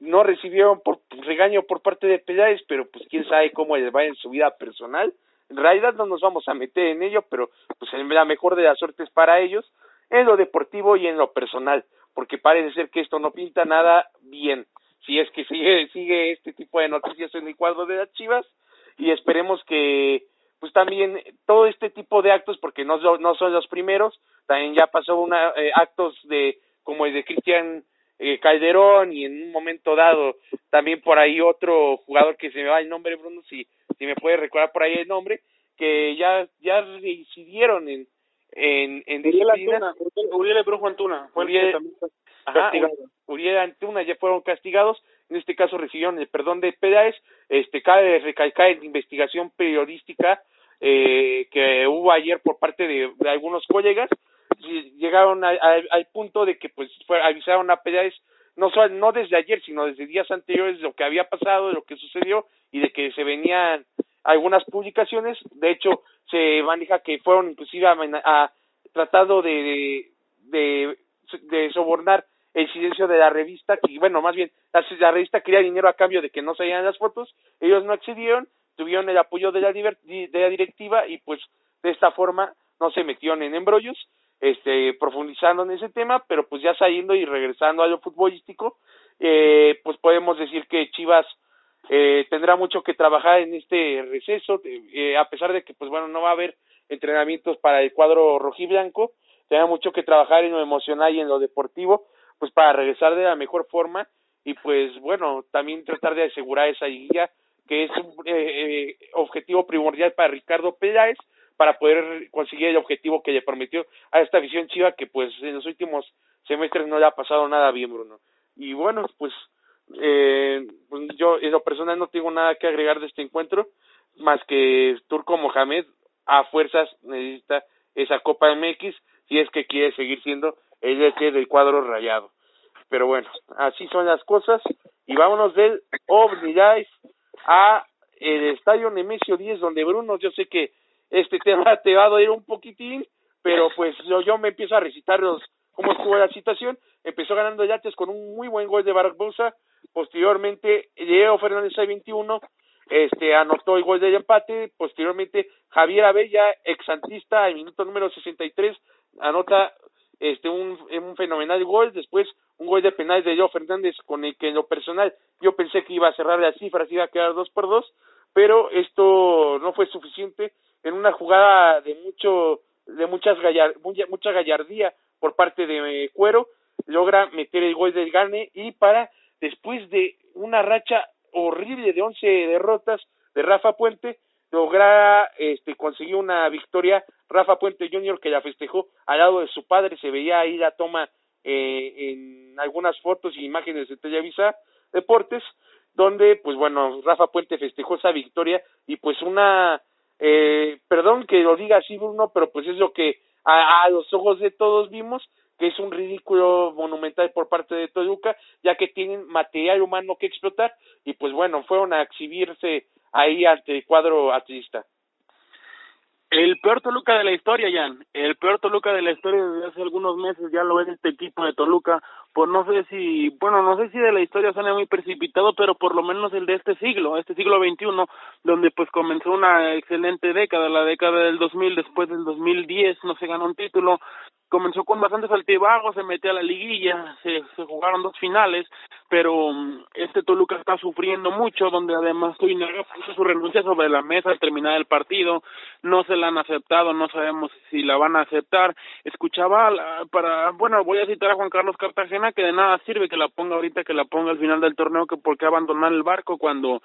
no recibieron por regaño por parte de Peláez pero pues quién sabe cómo les va en su vida personal en realidad no nos vamos a meter en ello pero pues la mejor de las suertes para ellos en lo deportivo y en lo personal porque parece ser que esto no pinta nada bien. Si es que sigue, sigue este tipo de noticias en el cuadro de las Chivas y esperemos que pues también todo este tipo de actos porque no, no son los primeros también ya pasó una eh, actos de como el de Cristian eh, Calderón y en un momento dado también por ahí otro jugador que se me va el nombre Bruno si si me puede recordar por ahí el nombre que ya ya decidieron en en, en Uriel Antuna, Uriel Brujo Antuna, fue Uriel, Uriel Antuna ya fueron castigados, en este caso recibieron el perdón de Peláez, este cabe recalcar en investigación periodística eh, que hubo ayer por parte de, algunos colegas, llegaron al punto de que pues fue, avisaron a Peláez no no desde ayer, sino desde días anteriores de lo que había pasado, de lo que sucedió y de que se venían algunas publicaciones, de hecho se maneja que fueron inclusive a, tratado de, de, de, sobornar el silencio de la revista, que bueno, más bien la, revista quería dinero a cambio de que no salieran las fotos, ellos no accedieron, tuvieron el apoyo de la, de la directiva y pues de esta forma no se metieron en embrollos, este, profundizando en ese tema, pero pues ya saliendo y regresando a lo futbolístico, eh, pues podemos decir que Chivas eh, tendrá mucho que trabajar en este receso, eh, a pesar de que, pues bueno, no va a haber entrenamientos para el cuadro rojiblanco, tendrá mucho que trabajar en lo emocional y en lo deportivo, pues para regresar de la mejor forma y pues bueno, también tratar de asegurar esa guía que es un eh, objetivo primordial para Ricardo Peláez para poder conseguir el objetivo que le prometió a esta visión chiva que pues en los últimos semestres no le ha pasado nada bien Bruno. Y bueno pues eh, pues yo en lo personal no tengo nada que agregar de este encuentro, más que Turco Mohamed a fuerzas necesita esa Copa MX si es que quiere seguir siendo el eje del cuadro rayado. Pero bueno, así son las cosas y vámonos del Life a el estadio Nemesio 10 donde Bruno, yo sé que este tema te va a doler un poquitín, pero pues yo, yo me empiezo a recitar los cómo estuvo la situación. Empezó ganando Yates con un muy buen gol de Barbosa, Posteriormente, Diego Fernández 21 este, anotó el gol del empate. Posteriormente, Javier Abella, exantista, al minuto número 63, anota este un, un fenomenal gol. Después, un gol de penal de Diego Fernández, con el que en lo personal yo pensé que iba a cerrar las cifras, iba a quedar dos por dos, pero esto no fue suficiente en una jugada de mucho de muchas mucha gallardía por parte de Cuero logra meter el gol del gane y para después de una racha horrible de 11 derrotas de Rafa Puente, logra este, conseguir una victoria. Rafa Puente Jr. que la festejó al lado de su padre, se veía ahí la toma eh, en algunas fotos y imágenes de Televisa Deportes, donde, pues bueno, Rafa Puente festejó esa victoria y pues una, eh, perdón que lo diga así Bruno, pero pues es lo que a los ojos de todos vimos, que es un ridículo monumental por parte de Toluca, ya que tienen material humano que explotar y pues bueno, fueron a exhibirse ahí ante el cuadro atlista. El peor Toluca de la historia, Jan. El peor Toluca de la historia desde hace algunos meses ya lo es este equipo de Toluca por no sé si, bueno, no sé si de la historia suena muy precipitado, pero por lo menos el de este siglo, este siglo XXI, donde pues comenzó una excelente década, la década del 2000, después del 2010 no se ganó un título, comenzó con bastantes altibajos, se metió a la liguilla, se, se jugaron dos finales, pero mm, este Toluca está sufriendo mucho, donde además Tuinaga puso su renuncia sobre la mesa al terminar el partido, no se la han aceptado, no sabemos si la van a aceptar. Escuchaba para, bueno, voy a citar a Juan Carlos Cartagena que de nada sirve que la ponga ahorita, que la ponga al final del torneo, que por qué abandonar el barco cuando,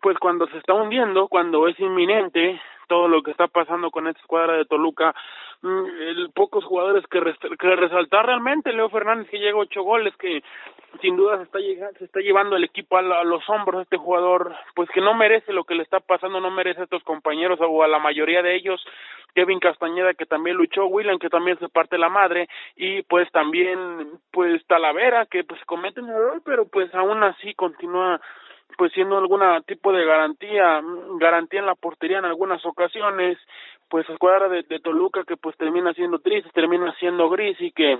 pues cuando se está hundiendo, cuando es inminente, todo lo que está pasando con esta escuadra de Toluca, mm, el, pocos jugadores que, que resaltar realmente, Leo Fernández que llega ocho goles, que sin duda se está, llegando, se está llevando el equipo a, los hombros este jugador, pues que no merece lo que le está pasando, no merece a estos compañeros o a la mayoría de ellos, Kevin Castañeda que también luchó, William que también se parte la madre y pues también pues Talavera que pues comete un error pero pues aún así continúa pues siendo alguna tipo de garantía, garantía en la portería en algunas ocasiones, pues escuadra de, de Toluca que pues termina siendo triste, termina siendo gris y que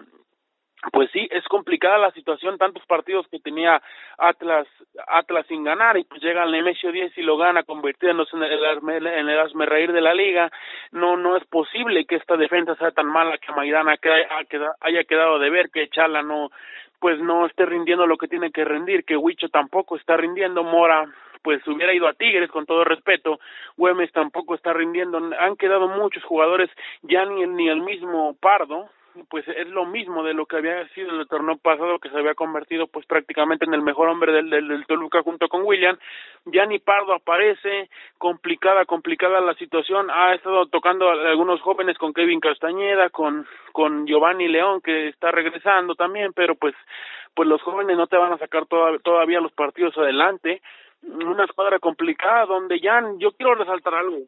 pues sí, es complicada la situación, tantos partidos que tenía Atlas Atlas sin ganar y pues llega al Nemesio 10 y lo gana convirtiéndose en el, en el asme reír de la liga. No no es posible que esta defensa sea tan mala que Maidana haya quedado de ver, que Chala no pues no esté rindiendo lo que tiene que rendir, que Huicho tampoco está rindiendo, Mora pues hubiera ido a Tigres con todo respeto, Güemes tampoco está rindiendo, han quedado muchos jugadores, ya ni, ni el mismo Pardo, pues es lo mismo de lo que había sido el torneo pasado que se había convertido pues prácticamente en el mejor hombre del, del, Toluca junto con William. Ya ni Pardo aparece complicada complicada la situación. Ha estado tocando a algunos jóvenes con Kevin Castañeda con con Giovanni León que está regresando también pero pues pues los jóvenes no te van a sacar toda, todavía los partidos adelante. Una escuadra complicada donde ya yo quiero resaltar algo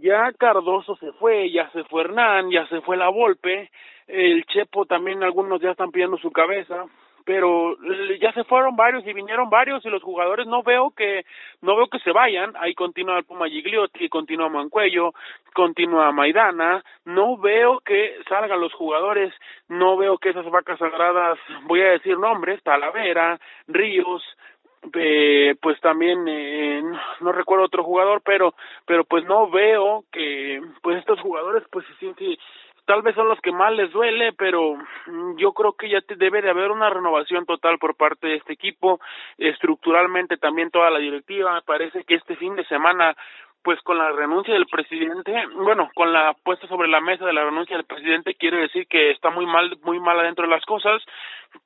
ya Cardoso se fue, ya se fue Hernán, ya se fue la Volpe, el Chepo también algunos ya están pidiendo su cabeza, pero ya se fueron varios y vinieron varios y los jugadores no veo que no veo que se vayan. Ahí continúa el Puma Gigliotti continúa Mancuello continúa Maidana. No veo que salgan los jugadores no veo que esas vacas sagradas voy a decir nombres Talavera Ríos eh, pues también eh, no, recuerdo otro jugador pero pero pues no veo que pues estos jugadores pues sienten tal vez son los que más les duele, pero yo creo que ya te debe de haber una renovación total por parte de este equipo, estructuralmente también toda la directiva, parece que este fin de semana pues con la renuncia del presidente, bueno, con la puesta sobre la mesa de la renuncia del presidente quiere decir que está muy mal, muy mal adentro de las cosas,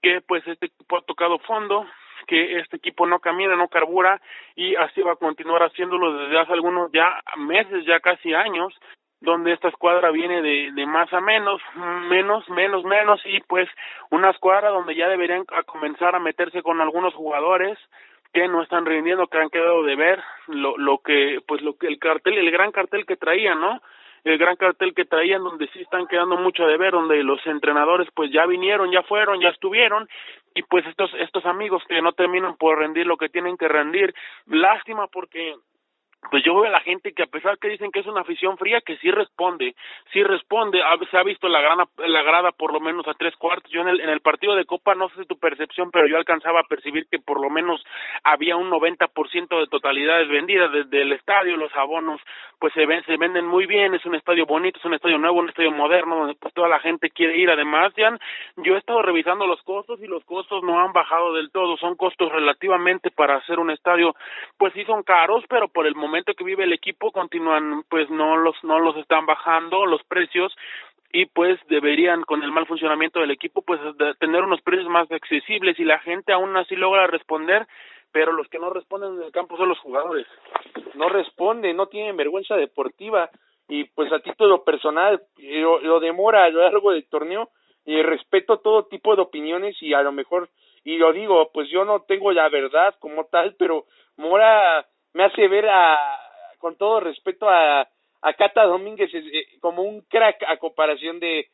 que pues este equipo ha tocado fondo, que este equipo no camina, no carbura y así va a continuar haciéndolo desde hace algunos ya meses, ya casi años, donde esta escuadra viene de, de más a menos, menos, menos, menos, y pues una escuadra donde ya deberían comenzar a meterse con algunos jugadores que no están rindiendo, que han quedado de ver lo, lo que, pues lo que el cartel, el gran cartel que traían, ¿no? El gran cartel que traían donde sí están quedando mucho de ver, donde los entrenadores pues ya vinieron, ya fueron, ya estuvieron, y pues estos, estos amigos que no terminan por rendir lo que tienen que rendir, lástima porque pues yo veo a la gente que a pesar que dicen que es una afición fría, que sí responde, sí responde, se ha visto la, grana, la grada por lo menos a tres cuartos, yo en el, en el partido de Copa, no sé tu percepción, pero yo alcanzaba a percibir que por lo menos había un 90% de totalidades vendidas. Desde el estadio, los abonos, pues se, ven, se venden muy bien, es un estadio bonito, es un estadio nuevo, un estadio moderno, donde pues toda la gente quiere ir, además, ya yo he estado revisando los costos y los costos no han bajado del todo, son costos relativamente para hacer un estadio, pues sí son caros, pero por el momento momento que vive el equipo continúan pues no los no los están bajando los precios y pues deberían con el mal funcionamiento del equipo pues tener unos precios más accesibles y la gente aún así logra responder pero los que no responden en el campo son los jugadores. No responden no tienen vergüenza deportiva y pues a título personal lo, lo demora a lo largo del torneo y respeto todo tipo de opiniones y a lo mejor y lo digo pues yo no tengo la verdad como tal pero Mora me hace ver a, con todo respeto a, a Cata Domínguez eh, como un crack a comparación de,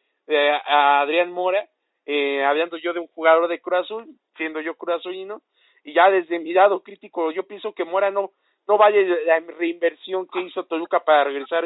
a Adrián Mora, eh, hablando yo de un jugador de Cruz Azul, siendo yo Cruz Azulino, y ya desde mi lado crítico, yo pienso que Mora no, no vale la reinversión que hizo Toluca para regresar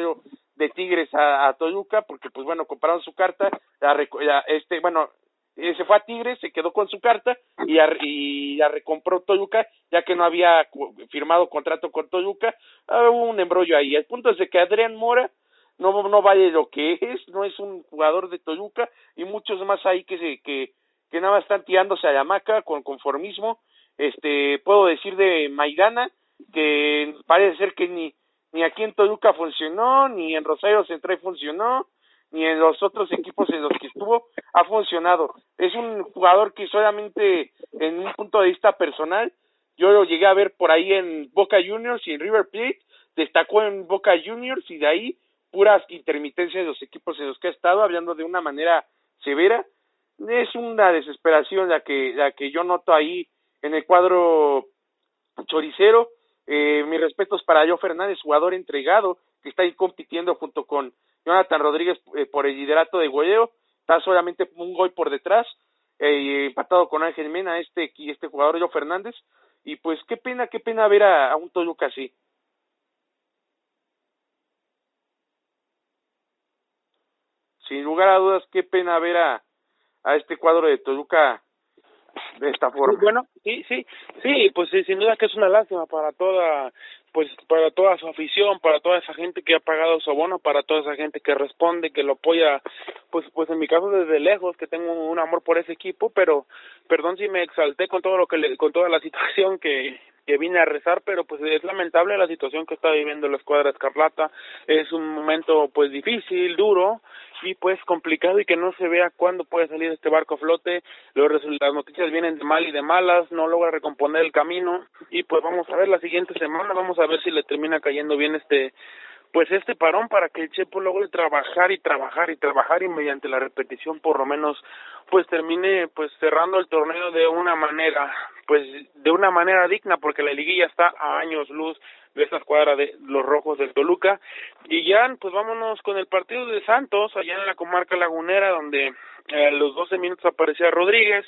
de Tigres a, a Toluca, porque pues bueno, compraron su carta, la, este, bueno, eh, se fue a Tigres, se quedó con su carta y, y la recompró Toluca, ya que no había firmado contrato con Toluca, hubo un embrollo ahí. El punto es que Adrián Mora no, no vale lo que es, no es un jugador de Toluca y muchos más ahí que se, que, que nada más están tirándose a la maca con conformismo. Este, puedo decir de Maidana, que parece ser que ni, ni aquí en Toluca funcionó, ni en Rosario Central funcionó, ni en los otros equipos en los que estuvo ha funcionado. Es un jugador que solamente en un punto de vista personal, yo lo llegué a ver por ahí en Boca Juniors y en River Plate, destacó en Boca Juniors y de ahí puras intermitencias de los equipos en los que ha estado, hablando de una manera severa. Es una desesperación la que, la que yo noto ahí en el cuadro choricero. Eh, mis respetos para Joe Fernández, jugador entregado, que está ahí compitiendo junto con Jonathan Rodríguez eh, por el liderato de goleo, está solamente un gol por detrás, eh, empatado con Ángel Mena, este, este jugador Joe Fernández, y pues qué pena, qué pena ver a, un Toluca así. sin lugar a dudas, qué pena ver a, a este cuadro de Toluca de esta forma. Bueno, sí, sí, sí, pues sin duda que es una lástima para toda, pues para toda su afición, para toda esa gente que ha pagado su abono, para toda esa gente que responde, que lo apoya, pues, pues en mi caso desde lejos, que tengo un amor por ese equipo, pero, perdón si me exalté con todo lo que le, con toda la situación que que vine a rezar, pero pues es lamentable la situación que está viviendo la escuadra escarlata, es un momento pues difícil, duro, y pues complicado y que no se vea cuándo puede salir este barco a flote, los las noticias vienen de mal y de malas, no logra recomponer el camino y pues vamos a ver la siguiente semana, vamos a ver si le termina cayendo bien este pues este parón para que el Chepo logre trabajar y trabajar y trabajar y mediante la repetición por lo menos pues termine pues cerrando el torneo de una manera pues de una manera digna porque la liguilla está a años luz de esta escuadra de los rojos del Toluca. Y ya pues vámonos con el partido de Santos allá en la comarca lagunera donde eh, a los 12 minutos aparecía Rodríguez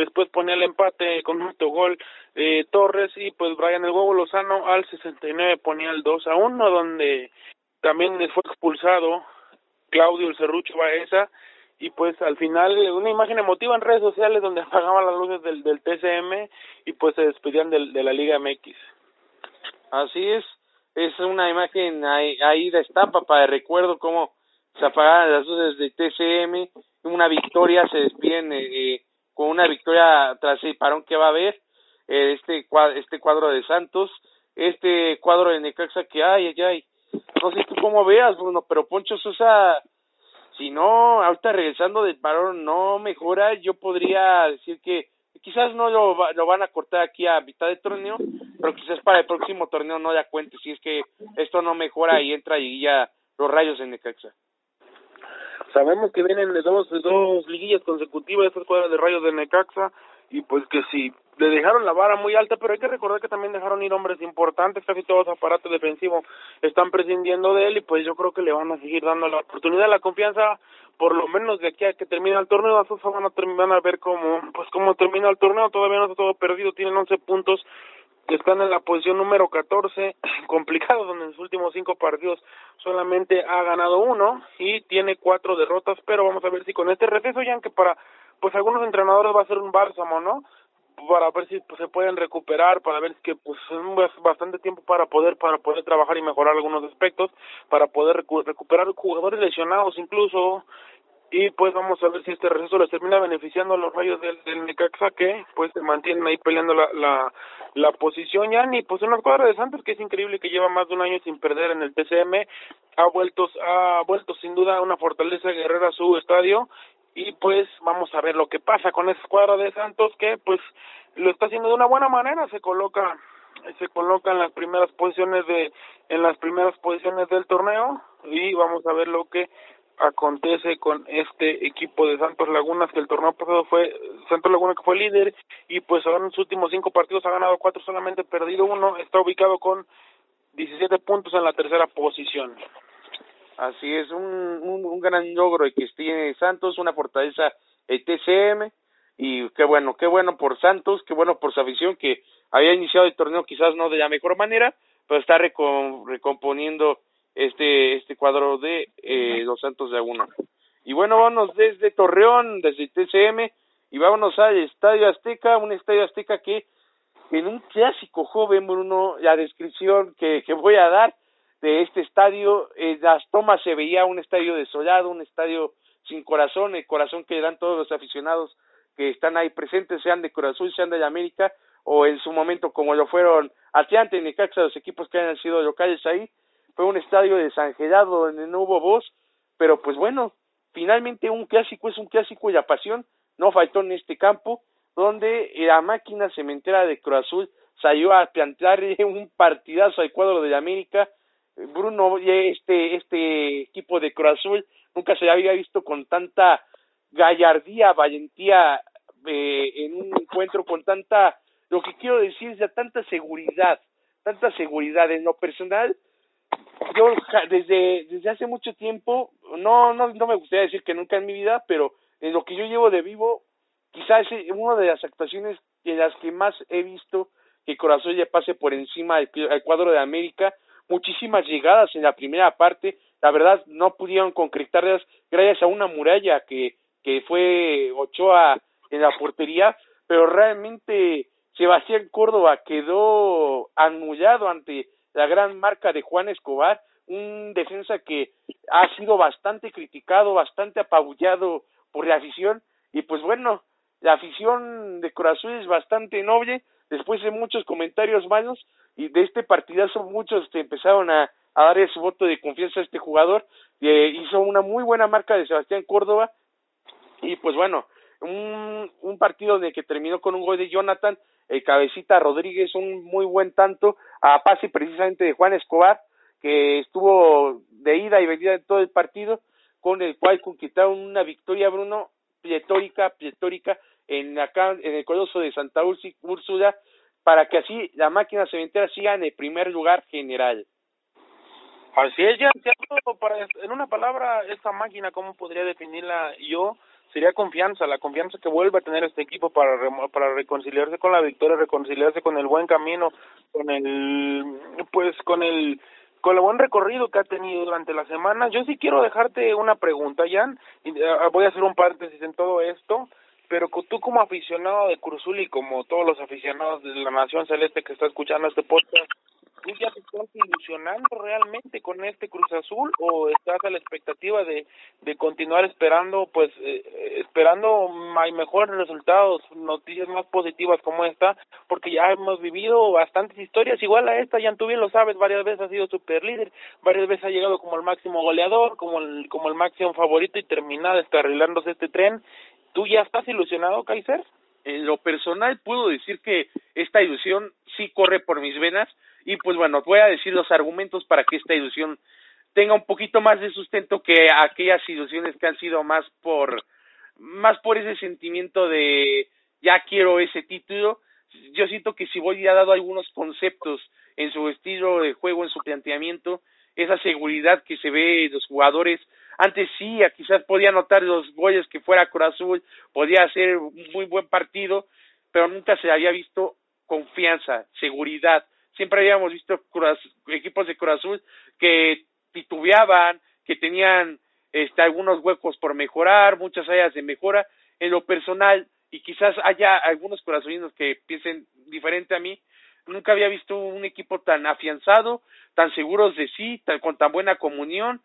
después ponía el empate con un autogol eh, Torres y pues Brian el huevo Lozano al 69 ponía el 2 a 1 donde también fue expulsado Claudio el Cerrucho Baeza. Y pues al final una imagen emotiva en redes sociales donde apagaban las luces del, del TCM y pues se despedían del, de la Liga MX. Así es, es una imagen ahí, ahí de estampa para el recuerdo cómo se apagaban las luces del TCM, una victoria, se despiden eh, eh, con una victoria tras el parón que va a haber, eh, este, cuadro, este cuadro de Santos, este cuadro de Necaxa que hay, ay, no sé tú cómo veas, Bruno, pero Poncho Sosa si no, ahorita regresando del parón no mejora, yo podría decir que quizás no lo, lo van a cortar aquí a mitad de torneo, pero quizás para el próximo torneo no ya cuente si es que esto no mejora y entra y ya los rayos en Necaxa. Sabemos que vienen de dos, de dos liguillas consecutivas estas cuadras de rayos de Necaxa y pues que si le dejaron la vara muy alta, pero hay que recordar que también dejaron ir hombres importantes, casi todos los aparatos defensivos están prescindiendo de él y pues yo creo que le van a seguir dando la oportunidad, la confianza, por lo menos de aquí a que termine el torneo, a Sosa van a, van a ver cómo, pues cómo termina el torneo, todavía no está todo perdido, tienen 11 puntos, están en la posición número 14, complicado, donde en sus últimos cinco partidos solamente ha ganado uno y tiene cuatro derrotas, pero vamos a ver si con este receso, ya que para pues algunos entrenadores va a ser un bálsamo, ¿no? para ver si pues, se pueden recuperar, para ver que pues es bastante tiempo para poder para poder trabajar y mejorar algunos aspectos, para poder recuperar jugadores lesionados incluso y pues vamos a ver si este receso les termina beneficiando a los rayos del, del Necaxa que pues se mantienen ahí peleando la, la, la posición. Ya ni pues una cuadra de Santos que es increíble que lleva más de un año sin perder en el TCM ha vuelto ha vuelto sin duda una fortaleza guerrera a su estadio. Y pues vamos a ver lo que pasa con esa escuadra de Santos que pues lo está haciendo de una buena manera. Se coloca se coloca en las primeras posiciones de en las primeras posiciones del torneo. Y vamos a ver lo que acontece con este equipo de Santos Lagunas que el torneo pasado fue Santos Laguna que fue líder y pues ahora en sus últimos cinco partidos ha ganado cuatro solamente perdido uno está ubicado con 17 puntos en la tercera posición. Así es, un, un, gran logro que tiene Santos, una fortaleza el TCM, y qué bueno, qué bueno por Santos, qué bueno por su afición que había iniciado el torneo quizás no de la mejor manera, pero está recomponiendo este este cuadro de eh, los Santos de Laguna. Y bueno, vámonos desde Torreón, desde TCM, y vámonos al Estadio Azteca, un Estadio Azteca que en un clásico joven, Bruno, la descripción que, que voy a dar de este estadio, en las tomas se veía un estadio desolado, un estadio sin corazón, el corazón que dan todos los aficionados que están ahí presentes, sean de Cruz Azul, sean de América, o en su momento como lo fueron Atlante y Necaxa, los equipos que hayan sido locales ahí, fue un estadio desangelado donde no hubo voz, pero pues bueno, finalmente un clásico es un clásico y la pasión no faltó en este campo, donde la máquina cementera de Cruz Azul salió a plantear un partidazo al cuadro de América, Bruno, este, este equipo de Cruz Azul nunca se había visto con tanta gallardía, valentía eh, en un encuentro con tanta, lo que quiero decir es ya tanta seguridad, tanta seguridad en lo personal. Yo desde desde hace mucho tiempo, no no no me gustaría decir que nunca en mi vida, pero en lo que yo llevo de vivo, quizás es una de las actuaciones en las que más he visto que Corazón ya pase por encima del cuadro de América, muchísimas llegadas en la primera parte, la verdad no pudieron concretarlas gracias a una muralla que, que fue Ochoa en la portería, pero realmente Sebastián Córdoba quedó anullado ante la gran marca de Juan Escobar, un defensa que ha sido bastante criticado, bastante apabullado por la afición, y pues bueno, la afición de Corazón es bastante noble, después de muchos comentarios malos, y de este partidazo muchos empezaron a, darle su voto de confianza a este jugador. Eh, hizo una muy buena marca de Sebastián Córdoba. Y pues bueno, un, un partido de que terminó con un gol de Jonathan, el cabecita Rodríguez, un muy buen tanto a pase precisamente de Juan Escobar, que estuvo de ida y venida en todo el partido, con el cual conquistaron una victoria, Bruno, pletórica, pletórica, en acá, en el Coloso de Santa Úrsula, para que así la máquina cementera siga en el primer lugar general. Así es, ya, en una palabra, esta máquina, ¿cómo podría definirla yo? Sería confianza, la confianza que vuelve a tener este equipo para, para reconciliarse con la victoria, reconciliarse con el buen camino, con el, pues, con el, con el buen recorrido que ha tenido durante la semana. Yo sí quiero dejarte una pregunta, Jan, eh, voy a hacer un paréntesis en todo esto, pero tú como aficionado de Cruzul y como todos los aficionados de la Nación Celeste que está escuchando este podcast, ¿tú ya te estás ilusionando realmente con este Cruz Azul o estás a la expectativa de, de continuar esperando, pues, eh, esperando mejores resultados, noticias más positivas como esta? Porque ya hemos vivido bastantes historias, igual a esta, ya tú bien lo sabes, varias veces ha sido super líder, varias veces ha llegado como el máximo goleador, como el, como el máximo favorito y termina descarrilándose este tren. ¿Tú ya estás ilusionado, Kaiser? En lo personal puedo decir que esta ilusión sí corre por mis venas, y pues bueno, voy a decir los argumentos para que esta ilusión tenga un poquito más de sustento que aquellas ilusiones que han sido más por más por ese sentimiento de ya quiero ese título. Yo siento que si voy ha dado algunos conceptos en su estilo de juego, en su planteamiento, esa seguridad que se ve en los jugadores. Antes sí, quizás podía notar los goles que fuera Corazón, podía hacer un muy buen partido, pero nunca se había visto confianza, seguridad, siempre habíamos visto equipos de Cruz Azul que titubeaban, que tenían este, algunos huecos por mejorar, muchas áreas de mejora. En lo personal, y quizás haya algunos corazones que piensen diferente a mí, nunca había visto un equipo tan afianzado, tan seguros de sí, tan, con tan buena comunión.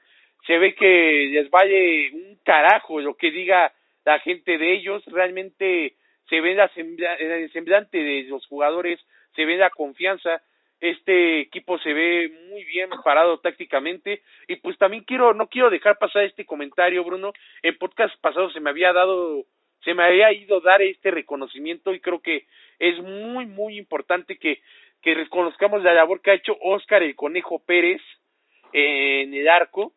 Se ve que les vale un carajo lo que diga la gente de ellos, realmente se ve la el semblante de los jugadores, se ve la confianza, este equipo se ve muy bien parado tácticamente. Y pues también quiero no quiero dejar pasar este comentario Bruno. En podcast pasado se me había dado se me había ido dar este reconocimiento y creo que es muy muy importante que que reconozcamos la labor que ha hecho Oscar el Conejo Pérez en el arco.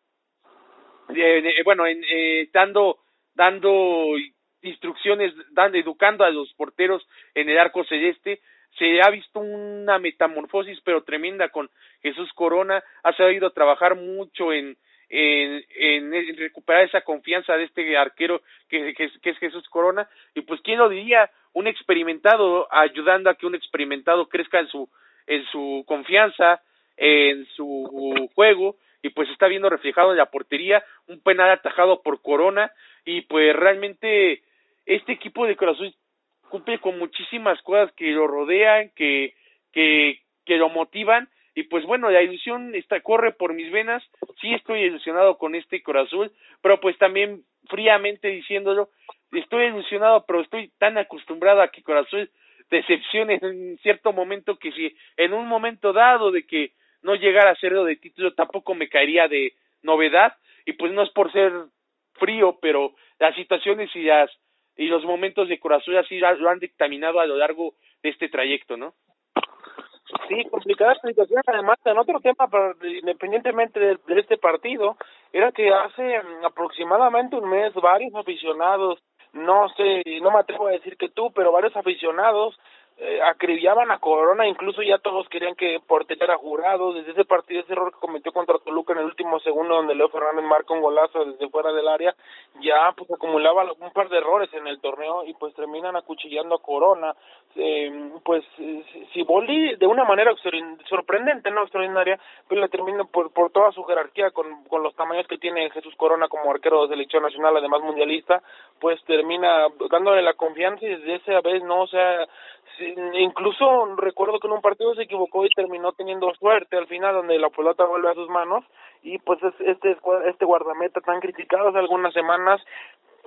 Bueno en, eh, dando dando instrucciones dando educando a los porteros en el arco celeste se ha visto una metamorfosis pero tremenda con Jesús Corona, ha sabido trabajar mucho en, en, en, recuperar esa confianza de este arquero que, que, es Jesús Corona, y pues quién lo diría, un experimentado ayudando a que un experimentado crezca en su, en su confianza, en su juego, y pues está viendo reflejado en la portería, un penal atajado por Corona. Y pues realmente este equipo de Cruz cumple con muchísimas cosas que lo rodean, que, que, que lo motivan. Y pues bueno, la ilusión está, corre por mis venas, sí estoy ilusionado con este Corazul, pero pues también fríamente diciéndolo, estoy ilusionado, pero estoy tan acostumbrado a que Corazul decepcione en cierto momento que si en un momento dado de que no llegara a serlo de título tampoco me caería de novedad. Y pues no es por ser frío, pero las situaciones y las y los momentos de Corazul así lo han dictaminado a lo largo de este trayecto, ¿no? Sí, complicada situación. Además, en otro tema, independientemente de, este partido, era que hace mm, aproximadamente un mes varios aficionados, no sé, no me atrevo a decir que tú, pero varios aficionados eh, acribillaban a Corona, incluso ya todos querían que portera jurado, desde ese partido, ese error que cometió contra Toluca en el último segundo donde Leo Fernández marca un golazo desde fuera del área, ya pues acumulaba un par de errores en el torneo y pues terminan acuchillando a Corona, eh, pues si Boli de una manera sorprendente, no extraordinaria, pues le termina por, por toda su jerarquía con, con los tamaños que tiene Jesús Corona como arquero de selección nacional, además mundialista, pues termina dándole la confianza y desde esa vez no, o sea, incluso recuerdo que en un partido se equivocó y terminó teniendo suerte al final donde la pelota vuelve a sus manos y pues este este guardameta tan criticado hace algunas semanas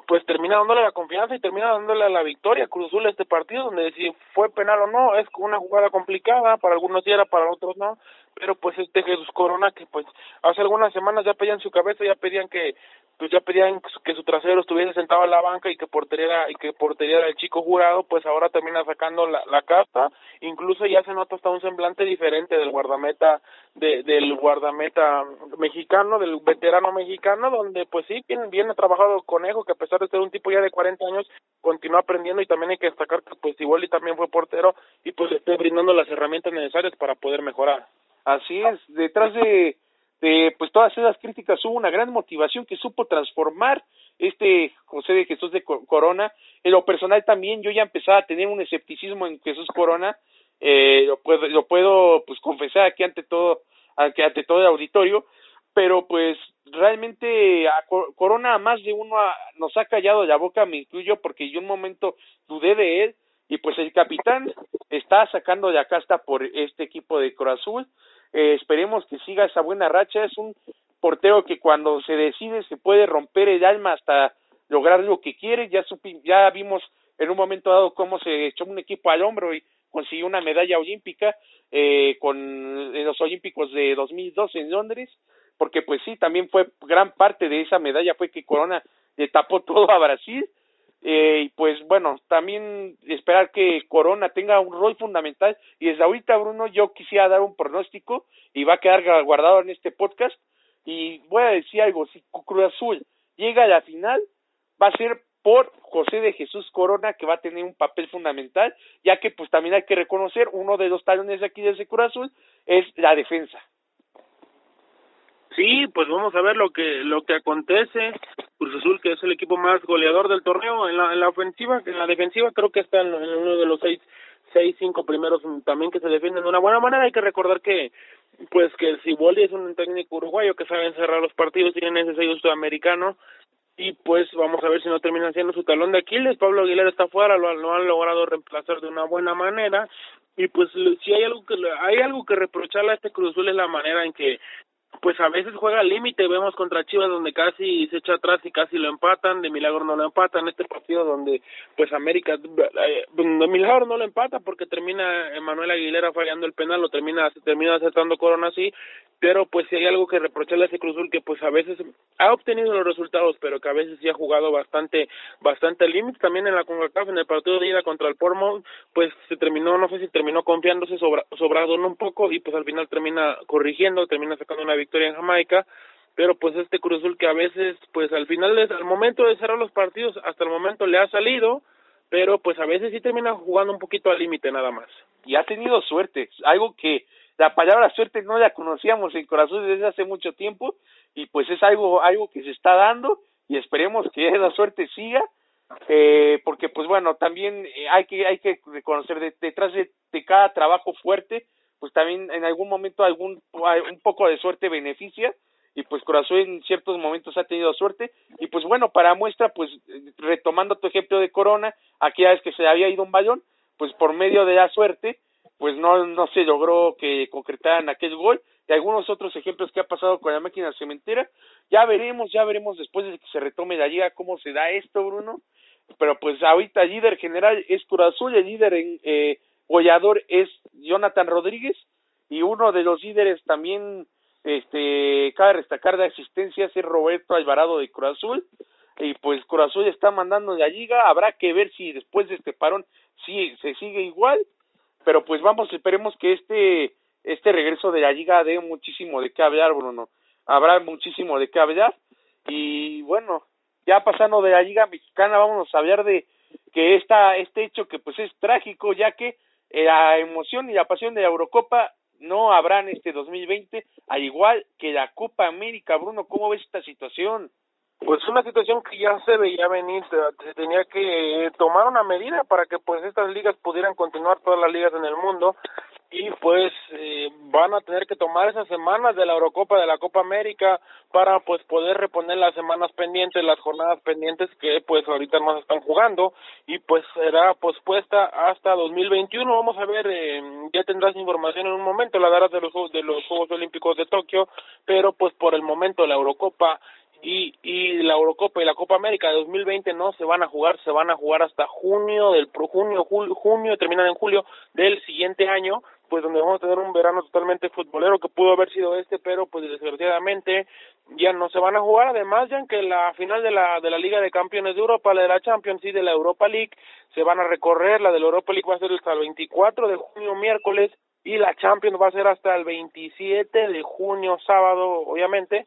pues termina dándole la confianza y termina dándole la victoria. A Cruz Azul este partido donde si fue penal o no es una jugada complicada para algunos sí era para otros no pero pues este Jesús Corona que pues hace algunas semanas ya pedían su cabeza ya pedían que pues ya pedían que su trasero estuviese sentado en la banca y que portería y que portería era el chico jurado pues ahora termina sacando la, la casta incluso ya se nota hasta un semblante diferente del guardameta de, del guardameta mexicano del veterano mexicano donde pues sí viene, viene trabajado conejo que a pesar de ser un tipo ya de 40 años continúa aprendiendo y también hay que destacar que pues y también fue portero y pues esté brindando las herramientas necesarias para poder mejorar. Así es detrás de de pues todas esas críticas hubo una gran motivación que supo transformar este José de Jesús de Corona. En lo personal también yo ya empezaba a tener un escepticismo en Jesús Corona, eh, lo puedo, lo puedo pues confesar aquí ante todo, ante todo el auditorio, pero pues realmente a Corona más de uno nos ha callado la boca, me incluyo, porque yo un momento dudé de él, y pues el capitán está sacando de acá hasta por este equipo de Cruz Azul, eh, esperemos que siga esa buena racha. Es un portero que cuando se decide se puede romper el alma hasta lograr lo que quiere. Ya, ya vimos en un momento dado cómo se echó un equipo al hombro y consiguió una medalla olímpica eh, con en los Olímpicos de 2012 en Londres, porque pues sí, también fue gran parte de esa medalla fue que Corona le tapó todo a Brasil eh, y pues bueno, también esperar que Corona tenga un rol fundamental. Y desde ahorita Bruno yo quisiera dar un pronóstico y va a quedar guardado en este podcast. Y voy a decir algo, si Cruz Azul llega a la final va a ser por José de Jesús Corona que va a tener un papel fundamental ya que pues también hay que reconocer uno de los talones aquí de ese Cruz Azul es la defensa Sí, pues vamos a ver lo que lo que acontece. Cruz Azul, que es el equipo más goleador del torneo en la, en la ofensiva, en la defensiva creo que está en, uno de los seis, seis, cinco primeros también que se defienden de una buena manera. Hay que recordar que pues que Siboldi es un técnico uruguayo que sabe encerrar los partidos, tiene ese sello sudamericano y pues vamos a ver si no termina siendo su talón de Aquiles. Pablo Aguilera está fuera, lo, lo han logrado reemplazar de una buena manera y pues si hay algo que hay algo que reprocharle a este Cruz Azul es la manera en que pues a veces juega al límite, vemos contra Chivas donde casi se echa atrás y casi lo empatan, de milagro no lo empatan, este partido donde pues América eh, de milagro no lo empata porque termina Emanuel Aguilera fallando el penal, lo termina termina acertando Corona así, pero pues si hay algo que reprocharle a ese Cruzul que pues a veces ha obtenido los resultados, pero que a veces sí ha jugado bastante bastante límite también en la CONCACAF en el partido de ida contra el Pormo, pues se terminó, no sé si terminó confiándose sobra, sobrado un poco y pues al final termina corrigiendo, termina sacando una victoria en Jamaica, pero pues este Cruz Azul que a veces, pues al final, al momento de cerrar los partidos, hasta el momento le ha salido, pero pues a veces sí termina jugando un poquito al límite nada más. Y ha tenido suerte, algo que la palabra suerte no la conocíamos en Corazón desde hace mucho tiempo, y pues es algo, algo que se está dando, y esperemos que esa suerte siga, eh, porque pues bueno, también eh, hay que, hay que reconocer detrás de, de cada trabajo fuerte, pues también en algún momento algún un poco de suerte beneficia y pues Corazón en ciertos momentos ha tenido suerte y pues bueno, para muestra, pues retomando tu ejemplo de Corona, aquella vez que se había ido un balón, pues por medio de la suerte, pues no, no se logró que concretaran aquel gol y algunos otros ejemplos que ha pasado con la máquina cementera. Ya veremos, ya veremos después de que se retome la liga cómo se da esto, Bruno. Pero pues ahorita el líder general es Cruz Azul, el líder en eh, goleador es Jonathan Rodríguez y uno de los líderes también este cabe destacar de asistencia es Roberto Alvarado de Cruz Azul y pues Cruz Azul está mandando la liga, habrá que ver si después de este parón sí se sigue igual, pero pues vamos, esperemos que este este regreso de la liga dé muchísimo de qué hablar, Bruno. Habrá muchísimo de qué hablar y bueno, ya pasando de la liga mexicana vamos a hablar de que esta este hecho que pues es trágico ya que la emoción y la pasión de la Eurocopa no habrán este 2020, al igual que la Copa América. Bruno, ¿cómo ves esta situación? Pues una situación que ya se veía venir, se tenía que tomar una medida para que pues estas ligas pudieran continuar todas las ligas en el mundo y pues eh, van a tener que tomar esas semanas de la Eurocopa, de la Copa América para pues poder reponer las semanas pendientes, las jornadas pendientes que pues ahorita no se están jugando y pues será pospuesta hasta 2021. Vamos a ver, eh, ya tendrás información en un momento, la darás de los de los Juegos Olímpicos de Tokio, pero pues por el momento la Eurocopa y, y la Eurocopa y la Copa América de 2020 no se van a jugar, se van a jugar hasta junio del junio, julio, junio, terminan en julio del siguiente año, pues donde vamos a tener un verano totalmente futbolero que pudo haber sido este, pero pues desgraciadamente ya no se van a jugar, además ya que la final de la de la Liga de Campeones de Europa, la de la Champions y de la Europa League se van a recorrer, la de la Europa League va a ser hasta el 24 de junio miércoles y la Champions va a ser hasta el 27 de junio sábado, obviamente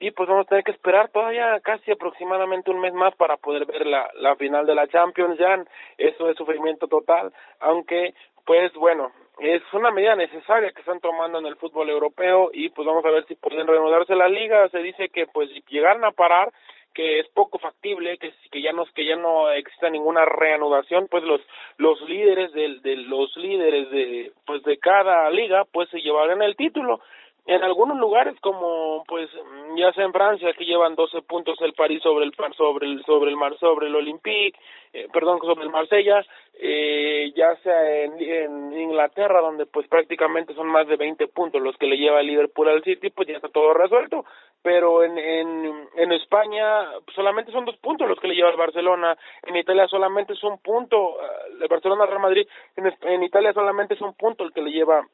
y pues vamos a tener que esperar todavía casi aproximadamente un mes más para poder ver la, la final de la Champions. Ya eso es sufrimiento total aunque pues bueno es una medida necesaria que están tomando en el fútbol europeo y pues vamos a ver si pueden reanudarse la liga. Se dice que pues si llegaran a parar que es poco factible que que ya no que ya no exista ninguna reanudación pues los los líderes de, de los líderes de pues de cada liga pues se llevarán el título en algunos lugares como pues ya sea en Francia que llevan 12 puntos el París sobre el sobre el sobre el Mar sobre el Olympique eh, perdón sobre el Marsella eh, ya sea en, en, Inglaterra donde pues prácticamente son más de 20 puntos los que le lleva el Liverpool al City pues ya está todo resuelto. Pero en en, en España solamente son dos puntos los que le lleva el Barcelona. En Italia solamente es un punto eh, el Barcelona Real Madrid en, en Italia solamente es un punto el que le lleva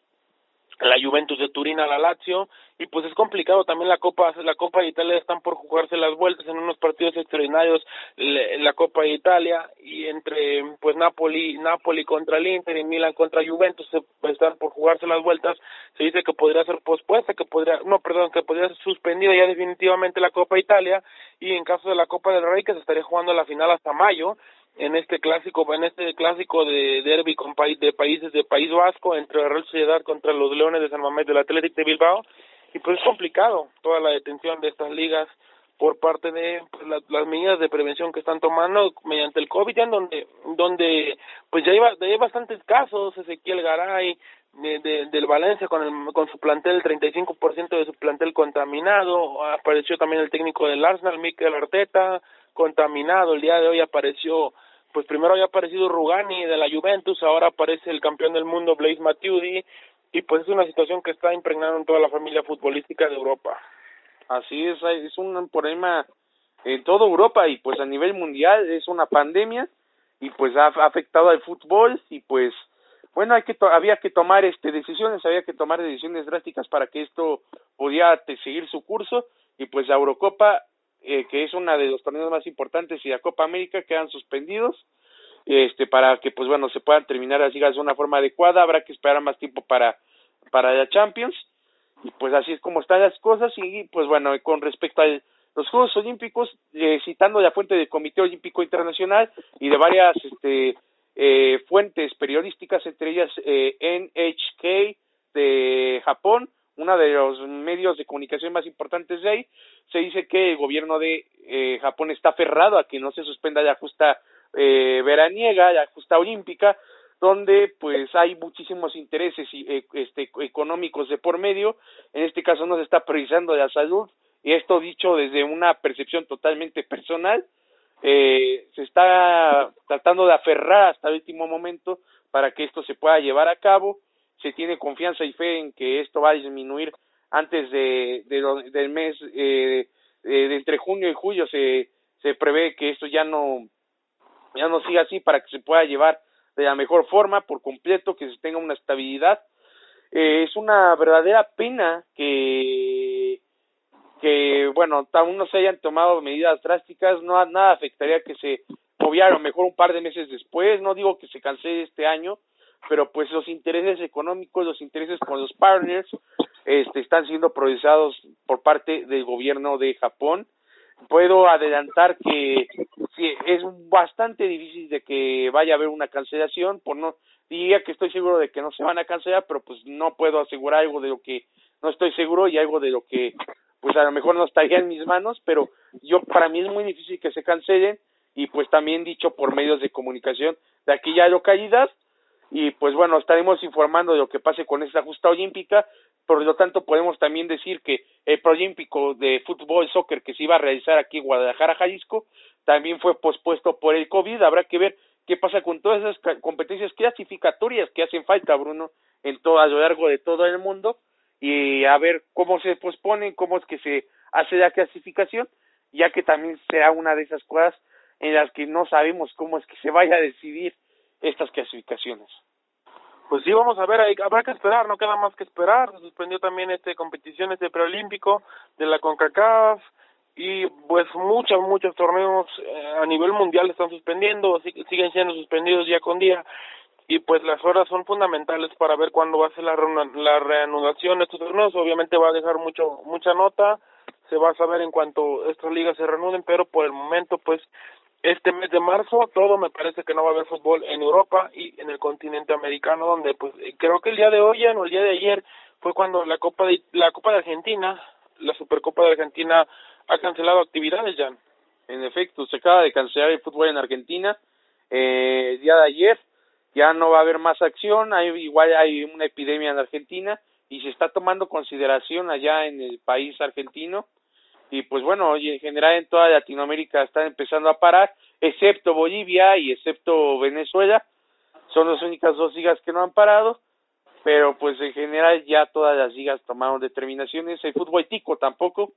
la Juventus de Turín a la Lazio y pues es complicado también la Copa la Copa de Italia están por jugarse las vueltas en unos partidos extraordinarios la Copa de Italia y entre pues Napoli Napoli contra el Inter y Milan contra Juventus están por jugarse las vueltas se dice que podría ser pospuesta que podría no perdón que podría ser suspendida ya definitivamente la Copa de Italia y en caso de la Copa del Rey que se estaría jugando la final hasta mayo en este clásico en este clásico de derby con país de países de País Vasco entre Real Sociedad contra los Leones de San Mamés del Atlético de Bilbao y pues es complicado toda la detención de estas ligas por parte de pues, las medidas de prevención que están tomando mediante el COVID, en donde, donde pues ya hay, ya hay bastantes casos, Ezequiel Garay, de, del Valencia con, el, con su plantel, el 35% de su plantel contaminado, apareció también el técnico del Arsenal, Mikel Arteta, contaminado, el día de hoy apareció pues primero había aparecido Rugani de la Juventus, ahora aparece el campeón del mundo Blaise Matuidi y pues es una situación que está impregnando en toda la familia futbolística de Europa. Así es, es un problema en toda Europa y pues a nivel mundial es una pandemia y pues ha afectado al fútbol y pues bueno, hay que había que tomar este decisiones, había que tomar decisiones drásticas para que esto pudiera seguir su curso y pues la Eurocopa eh, que es una de los torneos más importantes, y la Copa América quedan suspendidos este para que pues bueno se puedan terminar las ligas de una forma adecuada. Habrá que esperar más tiempo para para la Champions. Y pues así es como están las cosas. Y pues bueno con respecto a los Juegos Olímpicos eh, citando la fuente del Comité Olímpico Internacional y de varias este eh, fuentes periodísticas entre ellas eh, NHK de Japón uno de los medios de comunicación más importantes de ahí, se dice que el gobierno de eh, Japón está aferrado a que no se suspenda la justa eh, veraniega, la justa olímpica, donde pues hay muchísimos intereses eh, este, económicos de por medio. En este caso no se está priorizando la salud y esto dicho desde una percepción totalmente personal, eh, se está tratando de aferrar hasta el último momento para que esto se pueda llevar a cabo, se tiene confianza y fe en que esto va a disminuir antes de, del mes eh, de entre junio y julio se, se prevé que esto ya no ya no siga así para que se pueda llevar de la mejor forma por completo que se tenga una estabilidad eh, es una verdadera pena que que bueno aún no se hayan tomado medidas drásticas no nada afectaría que se moviera mejor un par de meses después no digo que se cancele este año pero pues los intereses económicos los intereses con los partners este, están siendo procesados por parte del gobierno de Japón. Puedo adelantar que es bastante difícil de que vaya a haber una cancelación, por no diría que estoy seguro de que no se van a cancelar, pero pues no puedo asegurar algo de lo que no estoy seguro y algo de lo que pues a lo mejor no estaría en mis manos, pero yo para mí es muy difícil que se cancelen y pues también dicho por medios de comunicación de aquella localidad y pues bueno, estaremos informando de lo que pase con esta justa olímpica, por lo tanto podemos también decir que el proolímpico de fútbol soccer que se iba a realizar aquí en Guadalajara, Jalisco, también fue pospuesto por el COVID, habrá que ver qué pasa con todas esas competencias clasificatorias que hacen falta, Bruno, en todo, a lo largo de todo el mundo, y a ver cómo se posponen, cómo es que se hace la clasificación, ya que también será una de esas cosas en las que no sabemos cómo es que se vaya a decidir estas clasificaciones. Pues sí, vamos a ver, hay, habrá que esperar, no queda más que esperar. Se suspendió también este competiciones de preolímpico de la CONCACAF y pues muchos, muchos torneos eh, a nivel mundial están suspendiendo, siguen siendo suspendidos día con día y pues las horas son fundamentales para ver cuándo va a ser la, la reanudación de estos torneos. Obviamente va a dejar mucho mucha nota, se va a saber en cuanto estas ligas se reanuden, pero por el momento pues este mes de marzo todo me parece que no va a haber fútbol en Europa y en el continente americano donde pues creo que el día de hoy o el día de ayer fue cuando la Copa de la Copa de Argentina, la Supercopa de Argentina ha cancelado actividades ya. En efecto, se acaba de cancelar el fútbol en Argentina eh, el día de ayer, ya no va a haber más acción, hay igual hay una epidemia en Argentina y se está tomando consideración allá en el país argentino y pues bueno, en general en toda Latinoamérica están empezando a parar, excepto Bolivia y excepto Venezuela, son las únicas dos ligas que no han parado, pero pues en general ya todas las ligas tomaron determinaciones, el fútbol tico tampoco,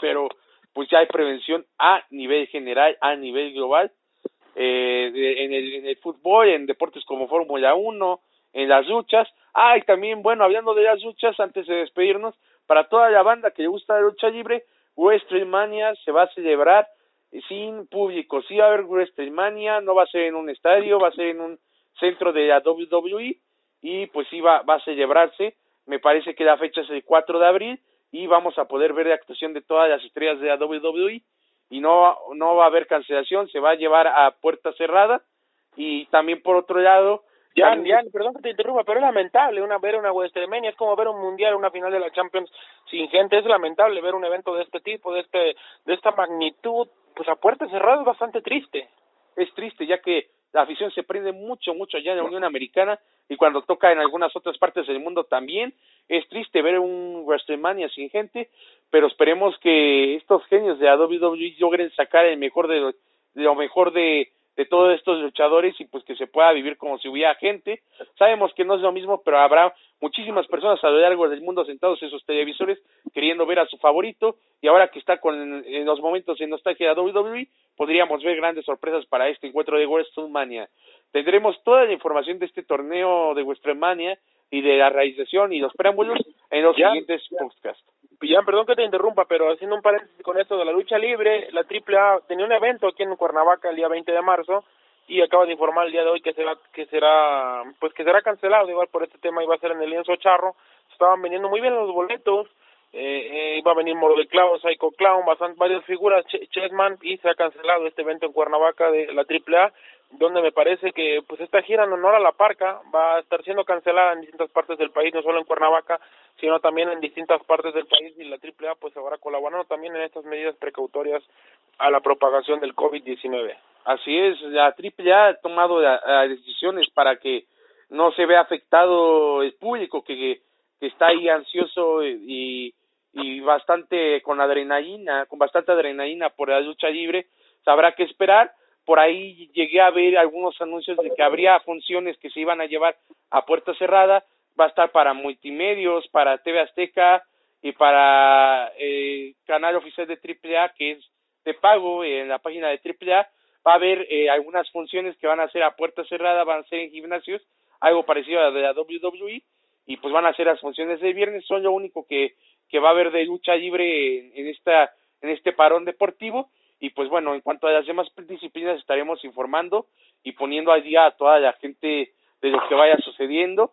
pero pues ya hay prevención a nivel general, a nivel global, eh, en, el, en el fútbol, en deportes como Fórmula 1, en las luchas, ah, y también, bueno, hablando de las luchas, antes de despedirnos, para toda la banda que le gusta la lucha libre, WrestleMania se va a celebrar sin público. Sí va a haber WrestleMania, no va a ser en un estadio, va a ser en un centro de la WWE y pues sí va, va a celebrarse. Me parece que la fecha es el 4 de abril y vamos a poder ver la actuación de todas las estrellas de la WWE y no, no va a haber cancelación, se va a llevar a puerta cerrada y también por otro lado ya, ya, perdón que te interrumpa, pero es lamentable una ver una WrestleMania, es como ver un mundial, una final de la Champions sin gente, es lamentable ver un evento de este tipo, de este de esta magnitud, pues a puerta cerrada es bastante triste. Es triste ya que la afición se prende mucho, mucho allá en la Unión Americana y cuando toca en algunas otras partes del mundo también. Es triste ver un WrestleMania sin gente, pero esperemos que estos genios de la WWE logren sacar el mejor de de lo mejor de, de todos estos luchadores y pues que se pueda vivir como si hubiera gente. Sabemos que no es lo mismo, pero habrá muchísimas personas a lo largo del mundo sentados en sus televisores queriendo ver a su favorito y ahora que está con en los momentos en nostalgia de WWE, podríamos ver grandes sorpresas para este encuentro de WrestleMania. Tendremos toda la información de este torneo de WrestleMania y de la realización y los preámbulos en los siguientes podcasts. Ya, perdón que te interrumpa, pero haciendo un paréntesis con esto de la lucha libre, la AAA tenía un evento aquí en Cuernavaca el día 20 de marzo y acaba de informar el día de hoy que será que será pues que será cancelado igual por este tema iba a ser en el lienzo charro. Estaban vendiendo muy bien los boletos eh, eh, iba a venir Moro de Clown, Psycho Clown, bastante, varias figuras, Ch Chessman, y se ha cancelado este evento en Cuernavaca de la AAA, donde me parece que pues esta gira en honor a la parca va a estar siendo cancelada en distintas partes del país, no solo en Cuernavaca, sino también en distintas partes del país y la AAA pues ahora colaborando también en estas medidas precautorias a la propagación del COVID-19. Así es, la AAA ha tomado decisiones para que no se vea afectado el público que, que está ahí ansioso y y bastante con adrenalina, con bastante adrenalina por la lucha libre, sabrá qué esperar. Por ahí llegué a ver algunos anuncios de que habría funciones que se iban a llevar a puerta cerrada, va a estar para multimedios, para TV Azteca y para eh, canal oficial de AAA que es de pago en la página de AAA va a haber eh, algunas funciones que van a ser a puerta cerrada, van a ser en gimnasios, algo parecido a la WWE, y pues van a ser las funciones de viernes, son lo único que, que va a haber de lucha libre en, esta en este parón deportivo y pues bueno, en cuanto a las demás disciplinas estaremos informando y poniendo al a toda la gente de lo que vaya sucediendo.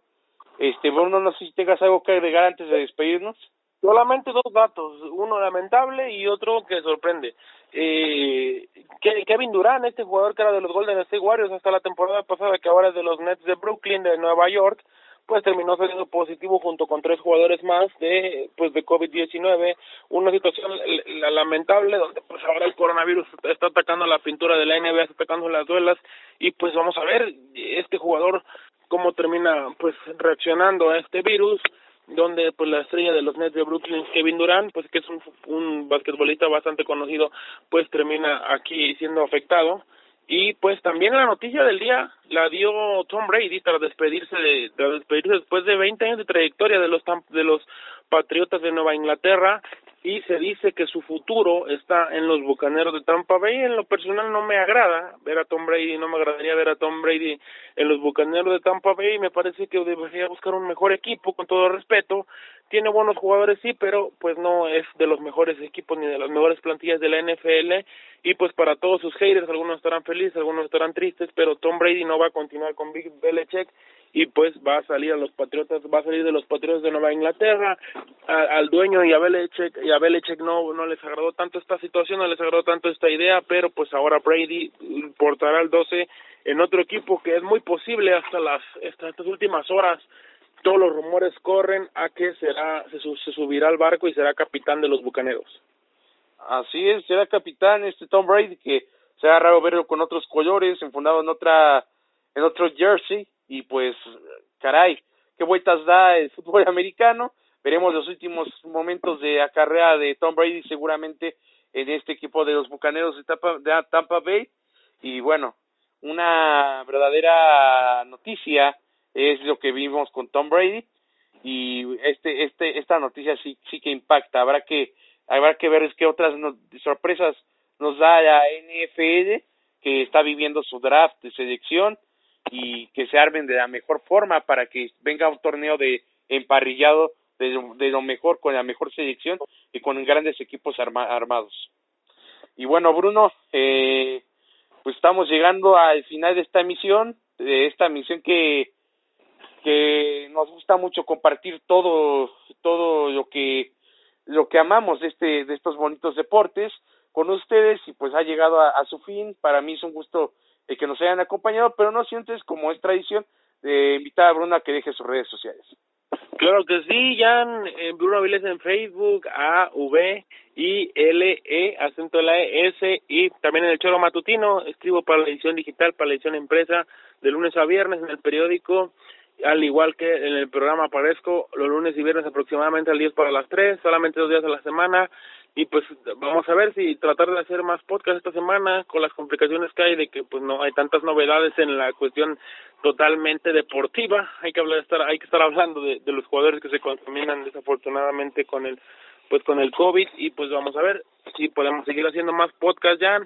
Este, Bruno, no sé si tengas algo que agregar antes de despedirnos. Solamente dos datos, uno lamentable y otro que sorprende. Eh, Kevin Durant, este jugador que era de los Golden State Warriors hasta la temporada pasada, que ahora es de los Nets de Brooklyn, de Nueva York, pues terminó saliendo positivo junto con tres jugadores más de pues de COVID-19, una situación lamentable donde pues ahora el coronavirus está atacando la pintura de la NBA, está atacando las duelas y pues vamos a ver este jugador cómo termina pues reaccionando a este virus donde pues la estrella de los Nets de Brooklyn, Kevin Durant, pues que es un, un basquetbolista bastante conocido, pues termina aquí siendo afectado. Y pues también la noticia del día la dio Tom Brady para despedirse de, de despedirse después de 20 años de trayectoria de los de los Patriotas de Nueva Inglaterra y se dice que su futuro está en los Bucaneros de Tampa Bay. En lo personal no me agrada ver a Tom Brady, no me agradaría ver a Tom Brady en los Bucaneros de Tampa Bay. Me parece que debería buscar un mejor equipo, con todo respeto. Tiene buenos jugadores, sí, pero pues no es de los mejores equipos ni de las mejores plantillas de la NFL. Y pues para todos sus haters, algunos estarán felices, algunos estarán tristes, pero Tom Brady no va a continuar con Big Belichick y pues va a salir a los Patriotas, va a salir de los Patriotas de Nueva Inglaterra, al dueño y a Belichick, y a Belichick no, no les agradó tanto esta situación, no les agradó tanto esta idea, pero pues ahora Brady portará el 12 en otro equipo que es muy posible hasta las estas últimas horas todos los rumores corren a que será se, se subirá al barco y será capitán de los Bucaneros. Así es, será capitán este Tom Brady que será raro verlo con otros colores, enfundado en otra en otro jersey y pues caray, qué vueltas da el fútbol americano. Veremos los últimos momentos de la carrera de Tom Brady seguramente en este equipo de los Bucaneros de Tampa, de Tampa Bay. Y bueno, una verdadera noticia es lo que vimos con Tom Brady. Y este este esta noticia sí sí que impacta, habrá que habrá que ver qué otras sorpresas nos da la NFL que está viviendo su draft de selección y que se armen de la mejor forma para que venga un torneo de emparrillado de de lo mejor con la mejor selección y con grandes equipos armados. Y bueno, Bruno, eh, pues estamos llegando al final de esta emisión, de esta emisión que que nos gusta mucho compartir todo todo lo que lo que amamos de este de estos bonitos deportes con ustedes y pues ha llegado a, a su fin. Para mí es un gusto de que nos hayan acompañado, pero no sientes como es tradición de invitar a Bruno a que deje sus redes sociales. Claro que sí, Jan, eh, Bruno Aviles en Facebook, A, V, I, L, E, acento la E, S, y también en el Choro Matutino, escribo para la edición digital, para la edición empresa, de lunes a viernes en el periódico, al igual que en el programa aparezco los lunes y viernes aproximadamente al 10 para las 3, solamente dos días a la semana, y pues vamos a ver si tratar de hacer más podcast esta semana con las complicaciones que hay de que pues no hay tantas novedades en la cuestión totalmente deportiva. Hay que hablar estar hay que estar hablando de, los jugadores que se contaminan desafortunadamente con el pues con el covid. Y pues vamos a ver si podemos seguir haciendo más podcast ya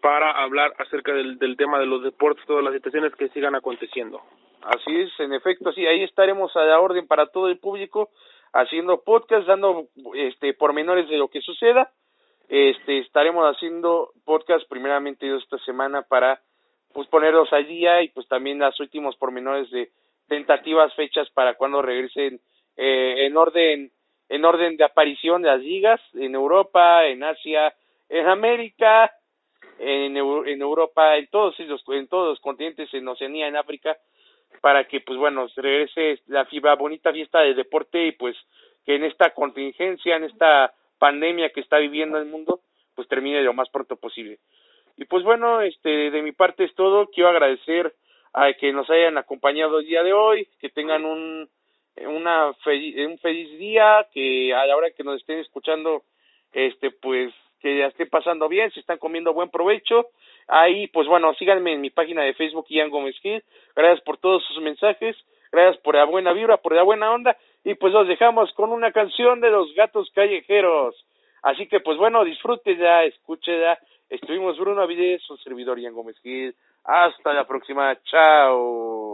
para hablar acerca del, del tema de los deportes todas las situaciones que sigan aconteciendo. Así es en efecto sí ahí estaremos a la orden para todo el público haciendo podcast, dando este pormenores de lo que suceda. Este estaremos haciendo podcast primeramente esta semana para pues ponerlos al día y pues también los últimos pormenores de tentativas fechas para cuando regresen eh, en orden en orden de aparición de las ligas en Europa, en Asia, en América, en, en Europa, en todos los en todos los continentes, en Oceanía, en África para que pues bueno se regrese la fibra bonita fiesta del deporte y pues que en esta contingencia en esta pandemia que está viviendo el mundo pues termine lo más pronto posible y pues bueno este de mi parte es todo quiero agradecer a que nos hayan acompañado el día de hoy que tengan un una un feliz día, que a la hora que nos estén escuchando, este, pues, que ya esté pasando bien, si están comiendo buen provecho. Ahí, pues bueno, síganme en mi página de Facebook, Ian Gómez Gil. Gracias por todos sus mensajes, gracias por la buena vibra, por la buena onda. Y pues los dejamos con una canción de los gatos callejeros. Así que, pues bueno, escuche ya. Estuvimos Bruno Avidez, un servidor Ian Gómez Gil. Hasta la próxima. Chao.